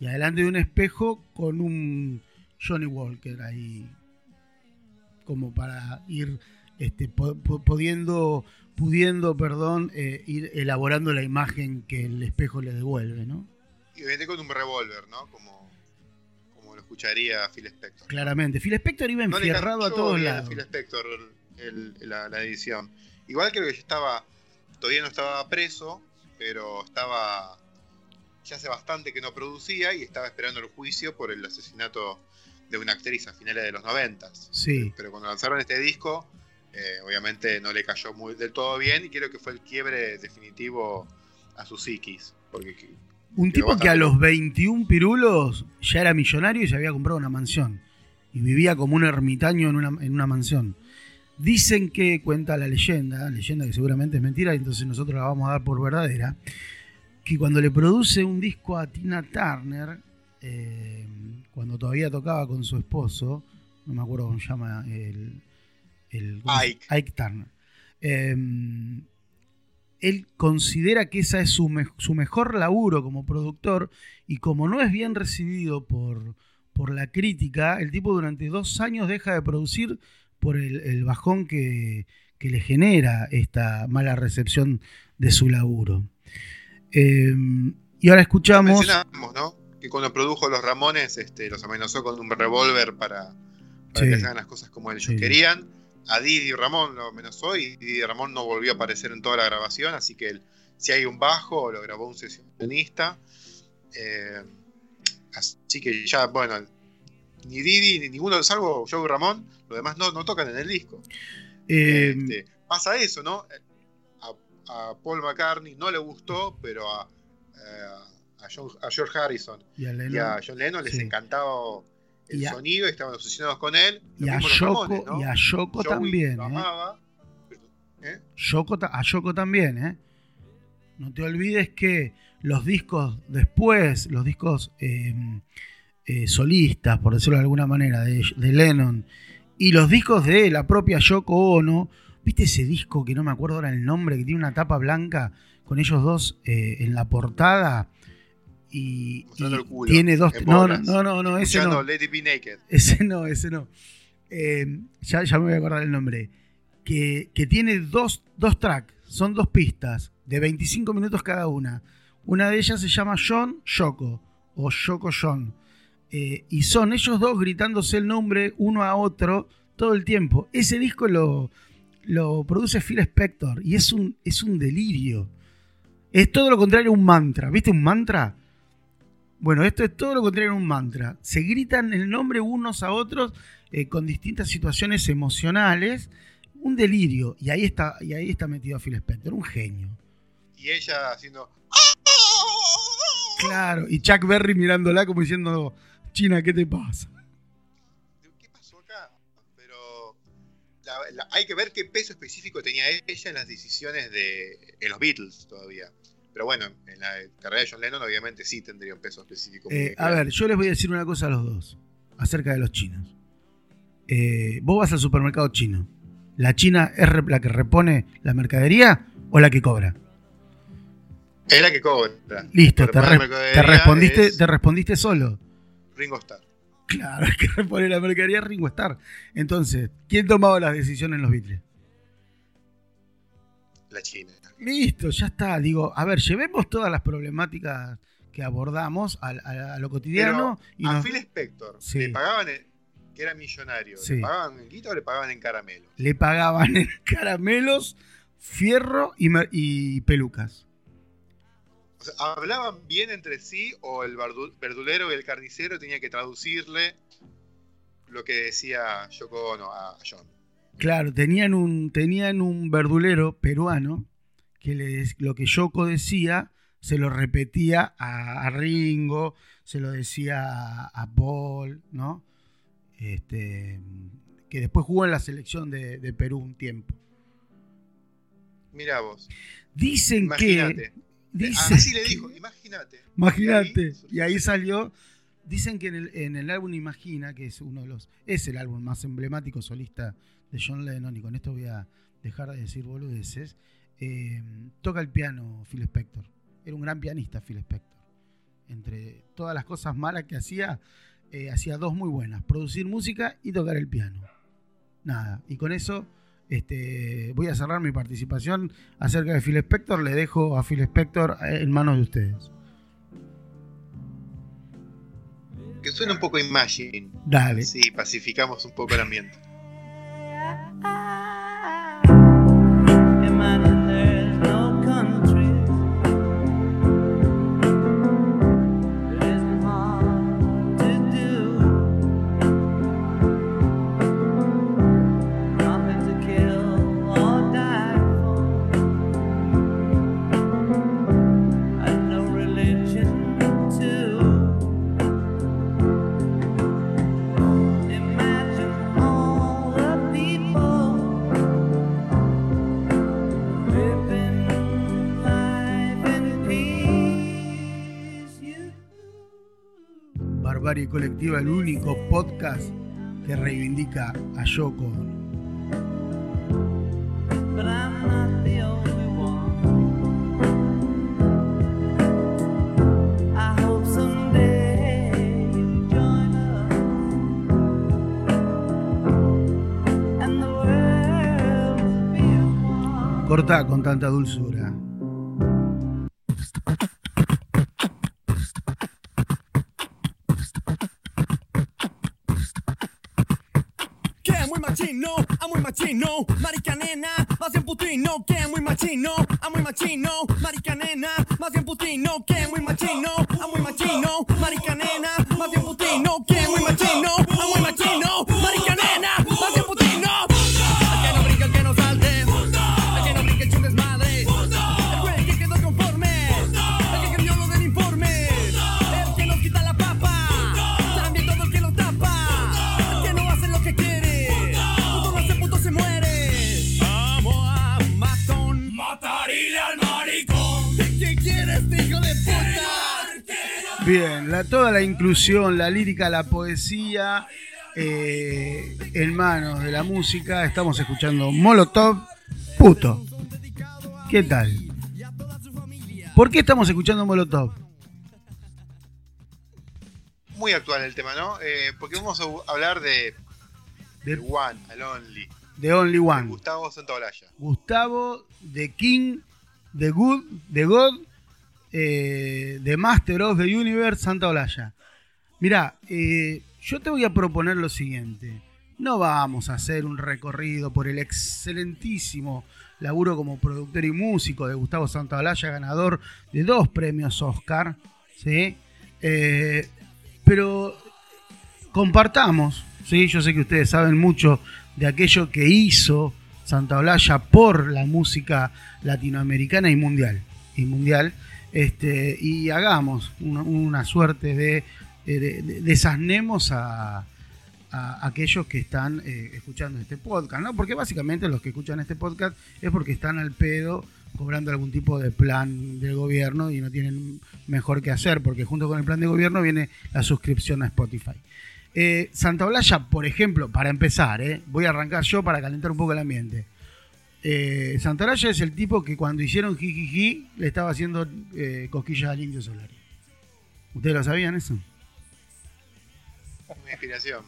Y adelante de un espejo con un Johnny Walker ahí. Como para ir este, pudiendo, pudiendo perdón, eh, ir elaborando la imagen que el espejo le devuelve, ¿no? Y vende con un revólver, ¿no? Como, como lo escucharía Phil Spector. Claramente. Phil Spector iba No enfierrado a todos lados. Phil Spector el- la, la edición. Igual creo que ya estaba, todavía no estaba preso, pero estaba, ya hace bastante que no producía y estaba esperando el juicio por el asesinato de una actriz a finales de los noventas. Sí. Pero cuando lanzaron este disco, eh, obviamente no le cayó muy del todo bien y creo que fue el quiebre definitivo a su psiquis. Porque Un tipo que a los 21 pirulos ya era millonario y se había comprado una mansión. Y vivía como un ermitaño en una, en una mansión. Dicen que cuenta la leyenda, leyenda que seguramente es mentira, y entonces nosotros la vamos a dar por verdadera, que cuando le produce un disco a Tina Turner, eh, cuando todavía tocaba con su esposo, no me acuerdo cómo se llama el... el ¿cómo se- Ike. Ike Turner. Eh, él considera que esa es su, me- su mejor laburo como productor y como no es bien recibido por, por la crítica, el tipo durante dos años deja de producir por el, el bajón que, que le genera esta mala recepción de su laburo. Eh, y ahora escuchamos... mencionamos, ¿no? Que cuando produjo Los Ramones, este, los amenazó con un revólver para, para Sí. que hagan las cosas como ellos Sí. querían. A Didi Ramón lo amenazó y Didi Ramón no volvió a aparecer en toda la grabación, así que él, si hay un bajo, lo grabó un sesionista. Eh, así que ya, bueno, ni Didi, ni ninguno, salvo Joe y Ramón, los demás no, no tocan en el disco. eh, Este, pasa eso, ¿no? A, a Paul McCartney no le gustó, pero a, eh, a, John- a George Harrison y a Lennon, y a John Lennon les sí. encantaba el Y sonido y estaban obsesionados con él. Lo y a Yoko, Ramones, ¿no? y a Yoko Joey también. lo ¿eh? amaba, ¿eh? Yoko a Yoko también, ¿eh? No te olvides que los discos después, los discos eh, eh, solistas, por decirlo de alguna manera, de, de Lennon, y los discos de la propia Yoko Ono, ¿viste ese disco que no me acuerdo ahora el nombre, que tiene una tapa blanca con ellos dos eh, en la portada? Y, y tiene dos... No, no, no, no, no, ese no. Be Naked. Ese no, ese no. Eh, ya, ya me voy a acordar el nombre. Que, que tiene dos, dos tracks, son dos pistas de 25 minutos cada una. Una de ellas se llama John Yoko o Yoko John. Eh, y son ellos dos gritándose el nombre uno a otro todo el tiempo. Ese disco lo, lo produce Phil Spector y es un, es un delirio. Es todo lo contrario a un mantra. ¿Viste un mantra? Bueno, esto es todo lo contrario a un mantra. Se gritan el nombre unos a otros eh, con distintas situaciones emocionales. Un delirio. Y ahí está, y ahí está metido Phil Spector, un genio. Y ella haciendo. Claro. Y Chuck Berry mirándola como diciendo, China, ¿qué te pasa? ¿Qué pasó acá? Pero la- la- hay que ver qué peso específico tenía ella en las decisiones de en los Beatles todavía. Pero bueno, en la carrera de John Lennon obviamente sí tendría un peso específico. Eh, a ver, yo les voy a decir una cosa a los dos acerca de los chinos. Eh, vos vas al supermercado chino. ¿La china es la que repone la mercadería o la que cobra? Es la que cobra. Listo, te, re- respondiste, es te respondiste solo. Ringo Starr. Claro, el que repone la mercadería es Ringo Starr. Entonces, ¿quién tomaba las decisiones en los Beatles? La China. Listo, ya está. Digo, a ver, llevemos todas las problemáticas que abordamos a, a lo cotidiano y a nos- Phil Spector Sí. le pagaban, el- que era millonario, Sí. ¿le pagaban en guita o le pagaban en caramelo? le pagaban en caramelos, fierro y pelucas. O sea, ¿hablaban bien entre sí o el verdu- verdulero y el carnicero tenía que traducirle lo que decía Yoko Ono a John? Claro, tenían un, tenían un verdulero peruano que lo que Yoko decía se lo repetía a, a Ringo, se lo decía a, a Paul, ¿no? Este, que después jugó en la selección de, de Perú un tiempo. Mirá vos. Dicen que. Ah, Dicen Así le dijo, imagínate. Imagínate. Y ahí- Y ahí salió. Dicen que en el, en el álbum Imagina, que es uno de los. Es el álbum más emblemático solista de John Lennon, y con esto voy a dejar de decir boludeces. eh, toca el piano Phil Spector. Era un gran pianista Phil Spector. Entre todas las cosas malas que hacía, eh, hacía dos muy buenas: producir música y tocar el piano. Nada. Y con eso. Este, voy a cerrar mi participación acerca de Phil Spector. Le dejo a Phil Spector eh, en manos de ustedes. Que suena un poco Imagine. Dale. Sí, pacificamos un poco el ambiente. Barbarie Colectiva, el único podcast que reivindica a Yoko. Ono. but I'm not the machino, marica nena, más bien putino, que muy machino, a muy machino, marica nena, más bien putino, que muy machino, Bien, la, toda la inclusión, la lírica, la poesía eh, en manos de la música. Estamos escuchando Molotov, puto. ¿Qué tal? ¿Por qué estamos escuchando Molotov? Muy actual el tema, ¿no? Eh, porque vamos a hablar de De, One, el Only, de Only One. Gustavo Santaolalla. Gustavo, The King, The Good, The God, eh, The Master of the Universe, Santa Olaya. Mirá, eh, yo te voy a proponer lo siguiente. No vamos a hacer un recorrido por el excelentísimo laburo como productor y músico de Gustavo Santaolalla, ganador de dos premios Oscar, ¿sí? Eh, pero compartamos, ¿sí? Yo sé que ustedes saben mucho de aquello que hizo Santaolalla por la música latinoamericana y mundial. Y mundial. Este, y hagamos una, suerte de, de- de- desasnemos a, a aquellos que están eh, escuchando este podcast, ¿no? Porque básicamente los que escuchan este podcast es porque están al pedo cobrando algún tipo de plan del gobierno y no tienen mejor que hacer, porque junto con el plan de gobierno viene la suscripción a Spotify. Eh, Santa Olalla, por ejemplo, para empezar, eh, voy a arrancar yo para calentar un poco el ambiente. Eh, es el tipo que cuando hicieron Jijiji le estaba haciendo eh, cosquillas al indio Solari. ¿Ustedes lo sabían eso? Una inspiración.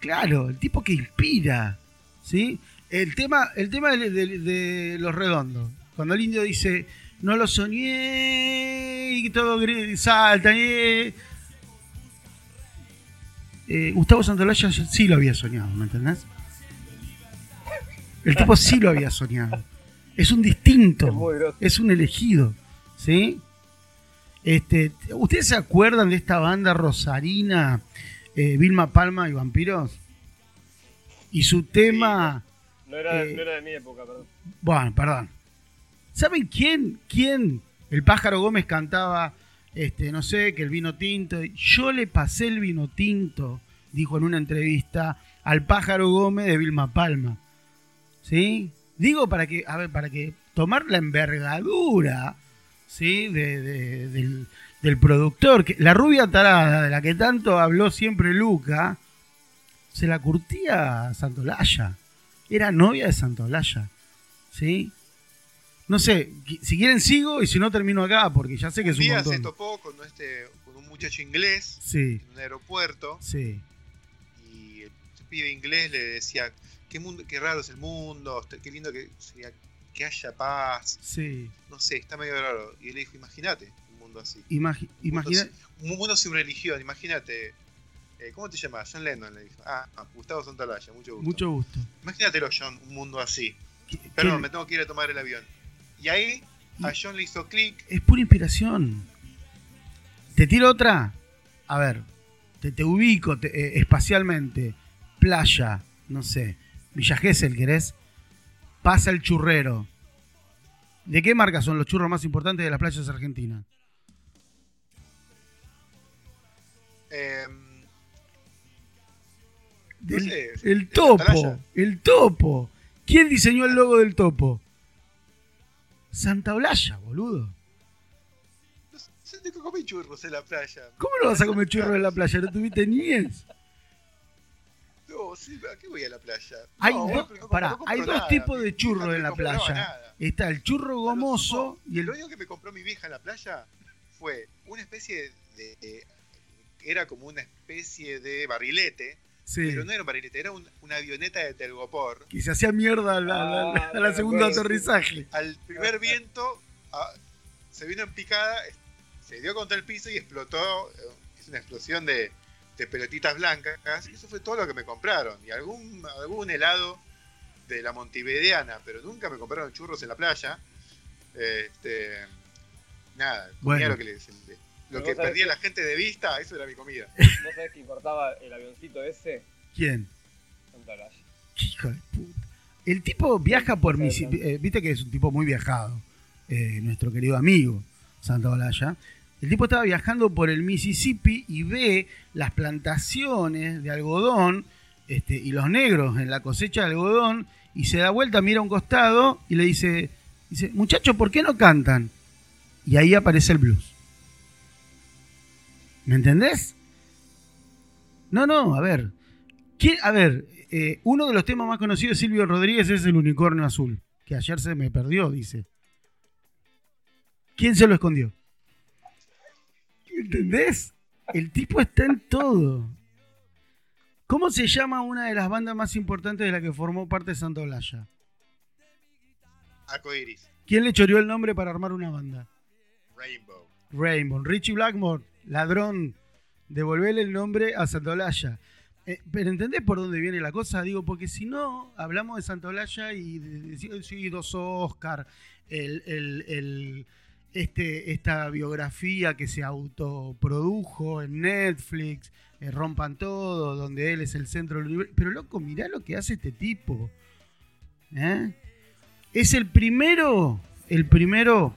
Claro, el tipo que inspira, ¿sí? El tema, el tema de, de- de los redondos. Cuando el indio dice, no lo soñé y todo salta. eh". Gustavo Santolaya sí lo había soñado, ¿me entendés? El tipo sí lo había soñado. Es un distinto, Es un elegido, ¿sí? Este, ¿Ustedes se acuerdan de esta banda rosarina, eh, Vilma Palma y Vampiros? Y su tema... No era, Eh, no era de mi época, perdón. Bueno, perdón. ¿Saben quién? ¿Quién? El pájaro Gómez cantaba, este, no sé, que el vino tinto. Yo le pasé el vino tinto, dijo en una entrevista al pájaro Gómez de Vilma Palma. ¿Sí? Digo para que, a ver, para que tomar la envergadura, ¿sí? De, de- del, del productor, que la rubia tarada de la que tanto habló siempre Luca, se la curtía a Santolaya. Era novia de Santolaya. ¿Sí? No sé, si quieren sigo y si no termino acá, porque ya sé que es Un un día se montón. topó con, este, con un muchacho inglés Sí, en un aeropuerto sí. y el pibe inglés le decía, qué, mundo, qué raro es el mundo, qué lindo que sería que haya paz, Sí. no sé, está medio raro. Y él le dijo, imagínate un mundo así. Imagi- Un mundo imagina, sin- un mundo sin religión, imagínate. eh, ¿Cómo te llamas? John Lennon le dijo. Ah, Gustavo Santalaya, mucho gusto. mucho gusto. Imagínatelo, John, un mundo así. ¿Qué- Perdón, qué- me tengo que ir a tomar el avión. Y ahí a John le hizo clic. Es pura inspiración. Te tiro otra. A ver, te, te ubico te- eh, espacialmente. Playa, no sé. Villa Gesell, ¿querés? Pasa el churrero. ¿De qué marca son los churros más importantes de las playas argentinas? eh, sé, el ¿el topo. El topo. ¿Quién diseñó el logo del topo? Santa Olalla, boludo. no sé, te comí churros en la playa. ¿Cómo no vas a comer churros en la playa? ¿No tuviste niñez? No, sí, ¿a qué voy a la playa? Hay, No, do- pero no- pará, no compro hay dos nada. tipos de churros en la playa. Está el churro gomoso y el Lo único que me compró mi vieja en la playa fue una especie de. de- era como una especie de barrilete, Sí, pero no era un barrilete, era un- una avioneta de telgopor. que se hacía mierda a la, Ah, la- a la acuerdo, aterrizaje. Al primer viento ah, se vino en picada, se dio contra el piso y explotó. eh, Es una explosión de, de pelotitas blancas. Y eso fue todo lo que me compraron. Y algún, algún helado de la Montevideana, pero nunca me compraron churros en la playa. Este, nada, comía Bueno. lo que, les- lo que perdía que- la gente de vista, eso era mi comida. ¿Vos sabés que importaba el avioncito ese? ¿Quién? Santalaya. Hijo de puta. El tipo viaja por sí. eh, Viste que es un tipo muy viajado. eh, nuestro querido amigo Santa Olaya. El tipo estaba viajando por el Mississippi y ve las plantaciones de algodón este, y los negros en la cosecha de algodón y se da vuelta, mira a un costado y le dice, dice, muchachos, ¿por qué no cantan? Y ahí aparece el blues. ¿Me entendés? No, no, a ver. ¿Quién- a ver, eh, uno de los temas más conocidos de Silvio Rodríguez es el unicornio azul, que ayer se me perdió, dice. ¿Quién se lo escondió? ¿Entendés? El tipo está en todo. ¿Cómo se llama una de las bandas más importantes de la que formó parte Santa Olaya? Arcoiris, ¿Quién le choreó el nombre para armar una banda? Rainbow. Rainbow. Richie Blackmore, ladrón. Devolverle el nombre a Santolaya. Eh, pero ¿entendés por dónde viene la cosa? Digo, porque si no, hablamos de Santolaya y de, de- sí, dos Oscar, el, el- el- este, esta biografía que se autoprodujo en Netflix, eh, Rompan Todo, donde él es el centro del universo. Pero loco, mirá lo que hace este tipo. ¿Eh? Es el primero, el primero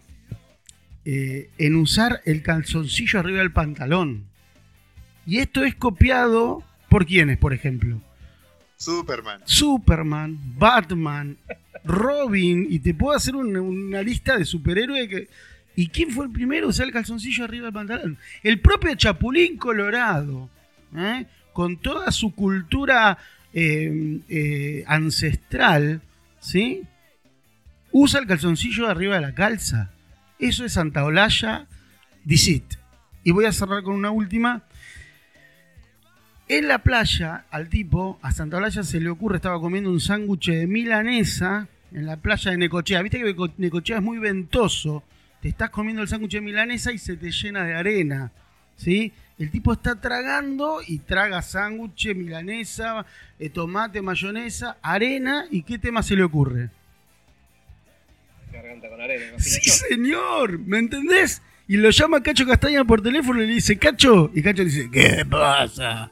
eh, en usar el calzoncillo arriba del pantalón. Y esto es copiado por quienes, por ejemplo. Superman. Superman, Batman, Robin, y te puedo hacer un- una lista de superhéroes que... ¿Y quién fue el primero a usar el calzoncillo arriba del pantalón? El propio Chapulín Colorado, ¿eh? con toda su cultura eh, eh, ancestral, ¿sí? Usa el calzoncillo arriba de la calza. Eso es Santa Olalla, Dicit. Y voy a cerrar con una última. En la playa, al tipo, a Santa Olalla se le ocurre, estaba comiendo un sándwich de milanesa en la playa de Necochea. Viste que Neco- Necochea es muy ventoso. Te estás comiendo el sándwich de milanesa y se te llena de arena. ¿Sí? El tipo está tragando y traga sándwich, milanesa, eh, tomate, mayonesa, arena. ¿Y qué tema se le ocurre? Garganta con arena, Sí, yo. señor, ¿me entendés? Y lo llama Cacho Castaña por teléfono y le dice, Cacho, y Cacho le dice, ¿qué pasa?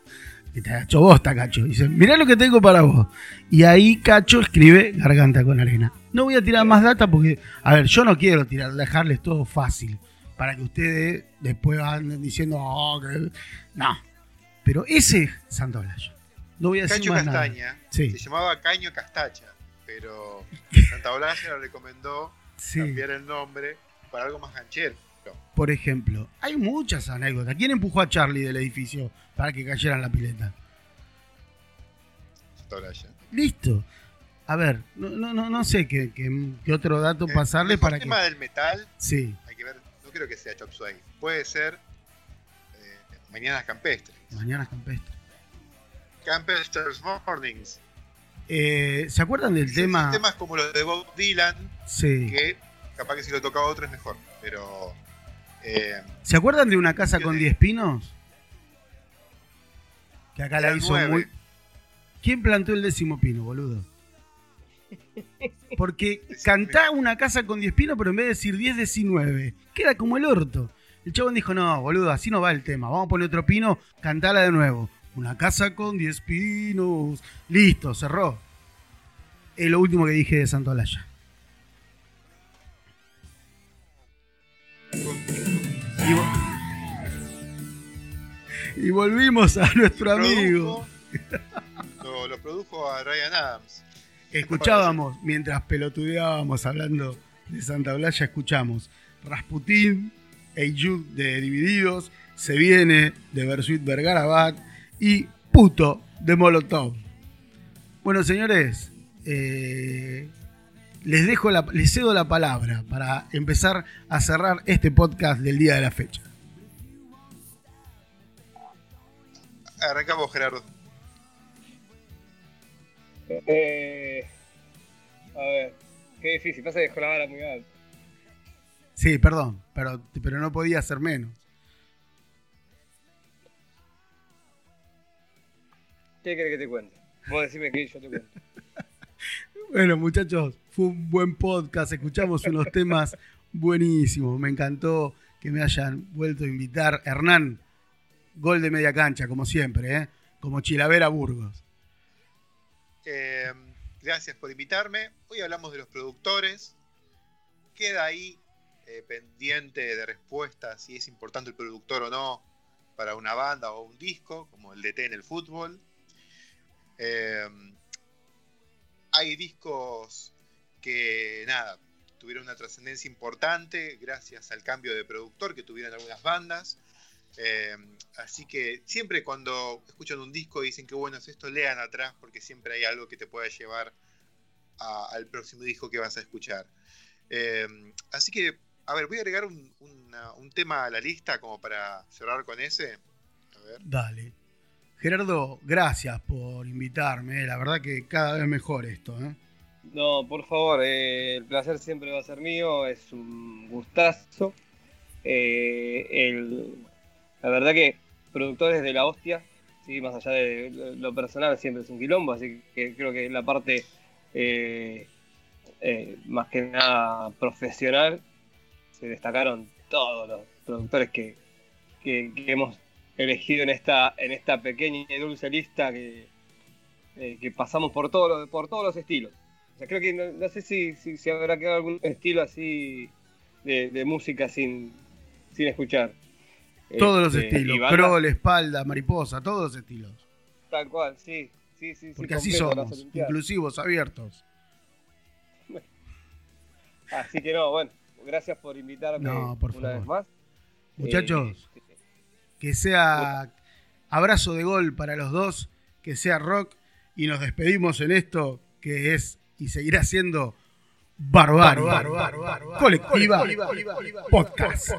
Y te ha hecho bosta, Cacho. Y dice, mirá lo que tengo para vos. Y ahí Cacho escribe Garganta con arena. No voy a tirar más data porque, a ver, yo no quiero tirar, dejarles todo fácil. Para que ustedes después anden diciendo, oh, que... no. Pero ese es Santo Olaya. No voy a decir más nada. Castaña Sí. se llamaba Caño Castacha, pero Santa le recomendó Sí. cambiar el nombre para algo más ganchero. Por ejemplo, hay muchas anécdotas. ¿Quién empujó a Charlie del edificio para que cayera en la pileta? Santa Olalla. Listo. A ver, no, no, no, no sé qué, qué- qué otro dato Eh, pasarle el para que. tema del metal, Sí, hay que ver, no creo que sea Chop Suey. Puede ser eh, Mañanas Campestres. mañana campestre. Campesters Mornings. Eh, ¿Se acuerdan del tema? Temas como los de Bob Dylan, Sí. que capaz que si lo toca otro es mejor. Pero eh, ¿Se acuerdan de una casa con 10 pinos? Que acá la hizo muy. ¿Quién plantó el décimo pino, boludo? Porque cantá una casa con 10 pinos, pero en vez de decir 10, decí 9. Queda como el orto. El chabón dijo: No, boludo, así no va el tema. Vamos a poner otro pino, cantala de nuevo. Una casa con 10 pinos. Listo, cerró. Es lo último que dije de Santo Alaya. Y, vo- y volvimos a nuestro amigo. produjo- lo, lo produjo a Ryan Adams. Escuchábamos, mientras pelotudeábamos hablando de Santa Blaya, escuchamos Rasputín, Eyud de Divididos, Se Viene de Bersuit Vergarabat y Puto de Molotov. Bueno, señores, eh, les, dejo les cedo la palabra para empezar a cerrar este podcast del día de la fecha. Arrancamos, Gerardo. Eh, a ver, qué difícil. Pasa que dejó la vara muy alta. Sí, perdón, pero, pero no podía ser menos. ¿Qué querés que te cuente? Vos decime que yo te cuento. Bueno, muchachos, fue un buen podcast. Escuchamos unos temas buenísimos. Me encantó que me hayan vuelto a invitar. Hernán, gol de media cancha, como siempre, ¿eh? como Chilavera Burgos. Eh, gracias por invitarme. Hoy hablamos de los productores. Queda ahí eh, pendiente de respuesta si es importante el productor o no para una banda o un disco, como el DT en el fútbol. Eh, hay discos que, nada, tuvieron una trascendencia importante gracias al cambio de productor que tuvieron algunas bandas. Eh, así que siempre cuando escuchan un disco y dicen que bueno es esto, lean atrás porque siempre hay algo que te pueda llevar a- al próximo disco que vas a escuchar. Eh, así que, a ver, voy a agregar un, una- un tema a la lista como para cerrar con ese. A ver. Dale. Gerardo, gracias por invitarme. eh. La verdad que cada vez mejor esto. ¿eh? No, por favor, eh, el placer siempre va a ser mío, es un gustazo. Eh, el- la verdad que productores de la hostia, ¿sí? más allá de lo- personal, siempre es un quilombo, así que creo que la parte eh, eh, más que nada profesional se destacaron todos los productores que, que- hemos elegido en esta, en esta pequeña y dulce lista que, eh, que pasamos por todos los, por todos los estilos. Creo que no, sé si, si, si habrá quedado algún estilo así de, de música sin, sin escuchar. Todos los Este, estilos. y Crawl, espalda, mariposa, todos los estilos. Tal cual, sí. Sí, sí, sí, Porque así somos, inclusivos, abiertos. Así que no, bueno, gracias por invitarme No, por una favor. vez más. Muchachos, Eh, que sea abrazo de gol para los dos, que sea rock y nos despedimos en esto que es y seguirá siendo Barbarie, colectiva, podcast.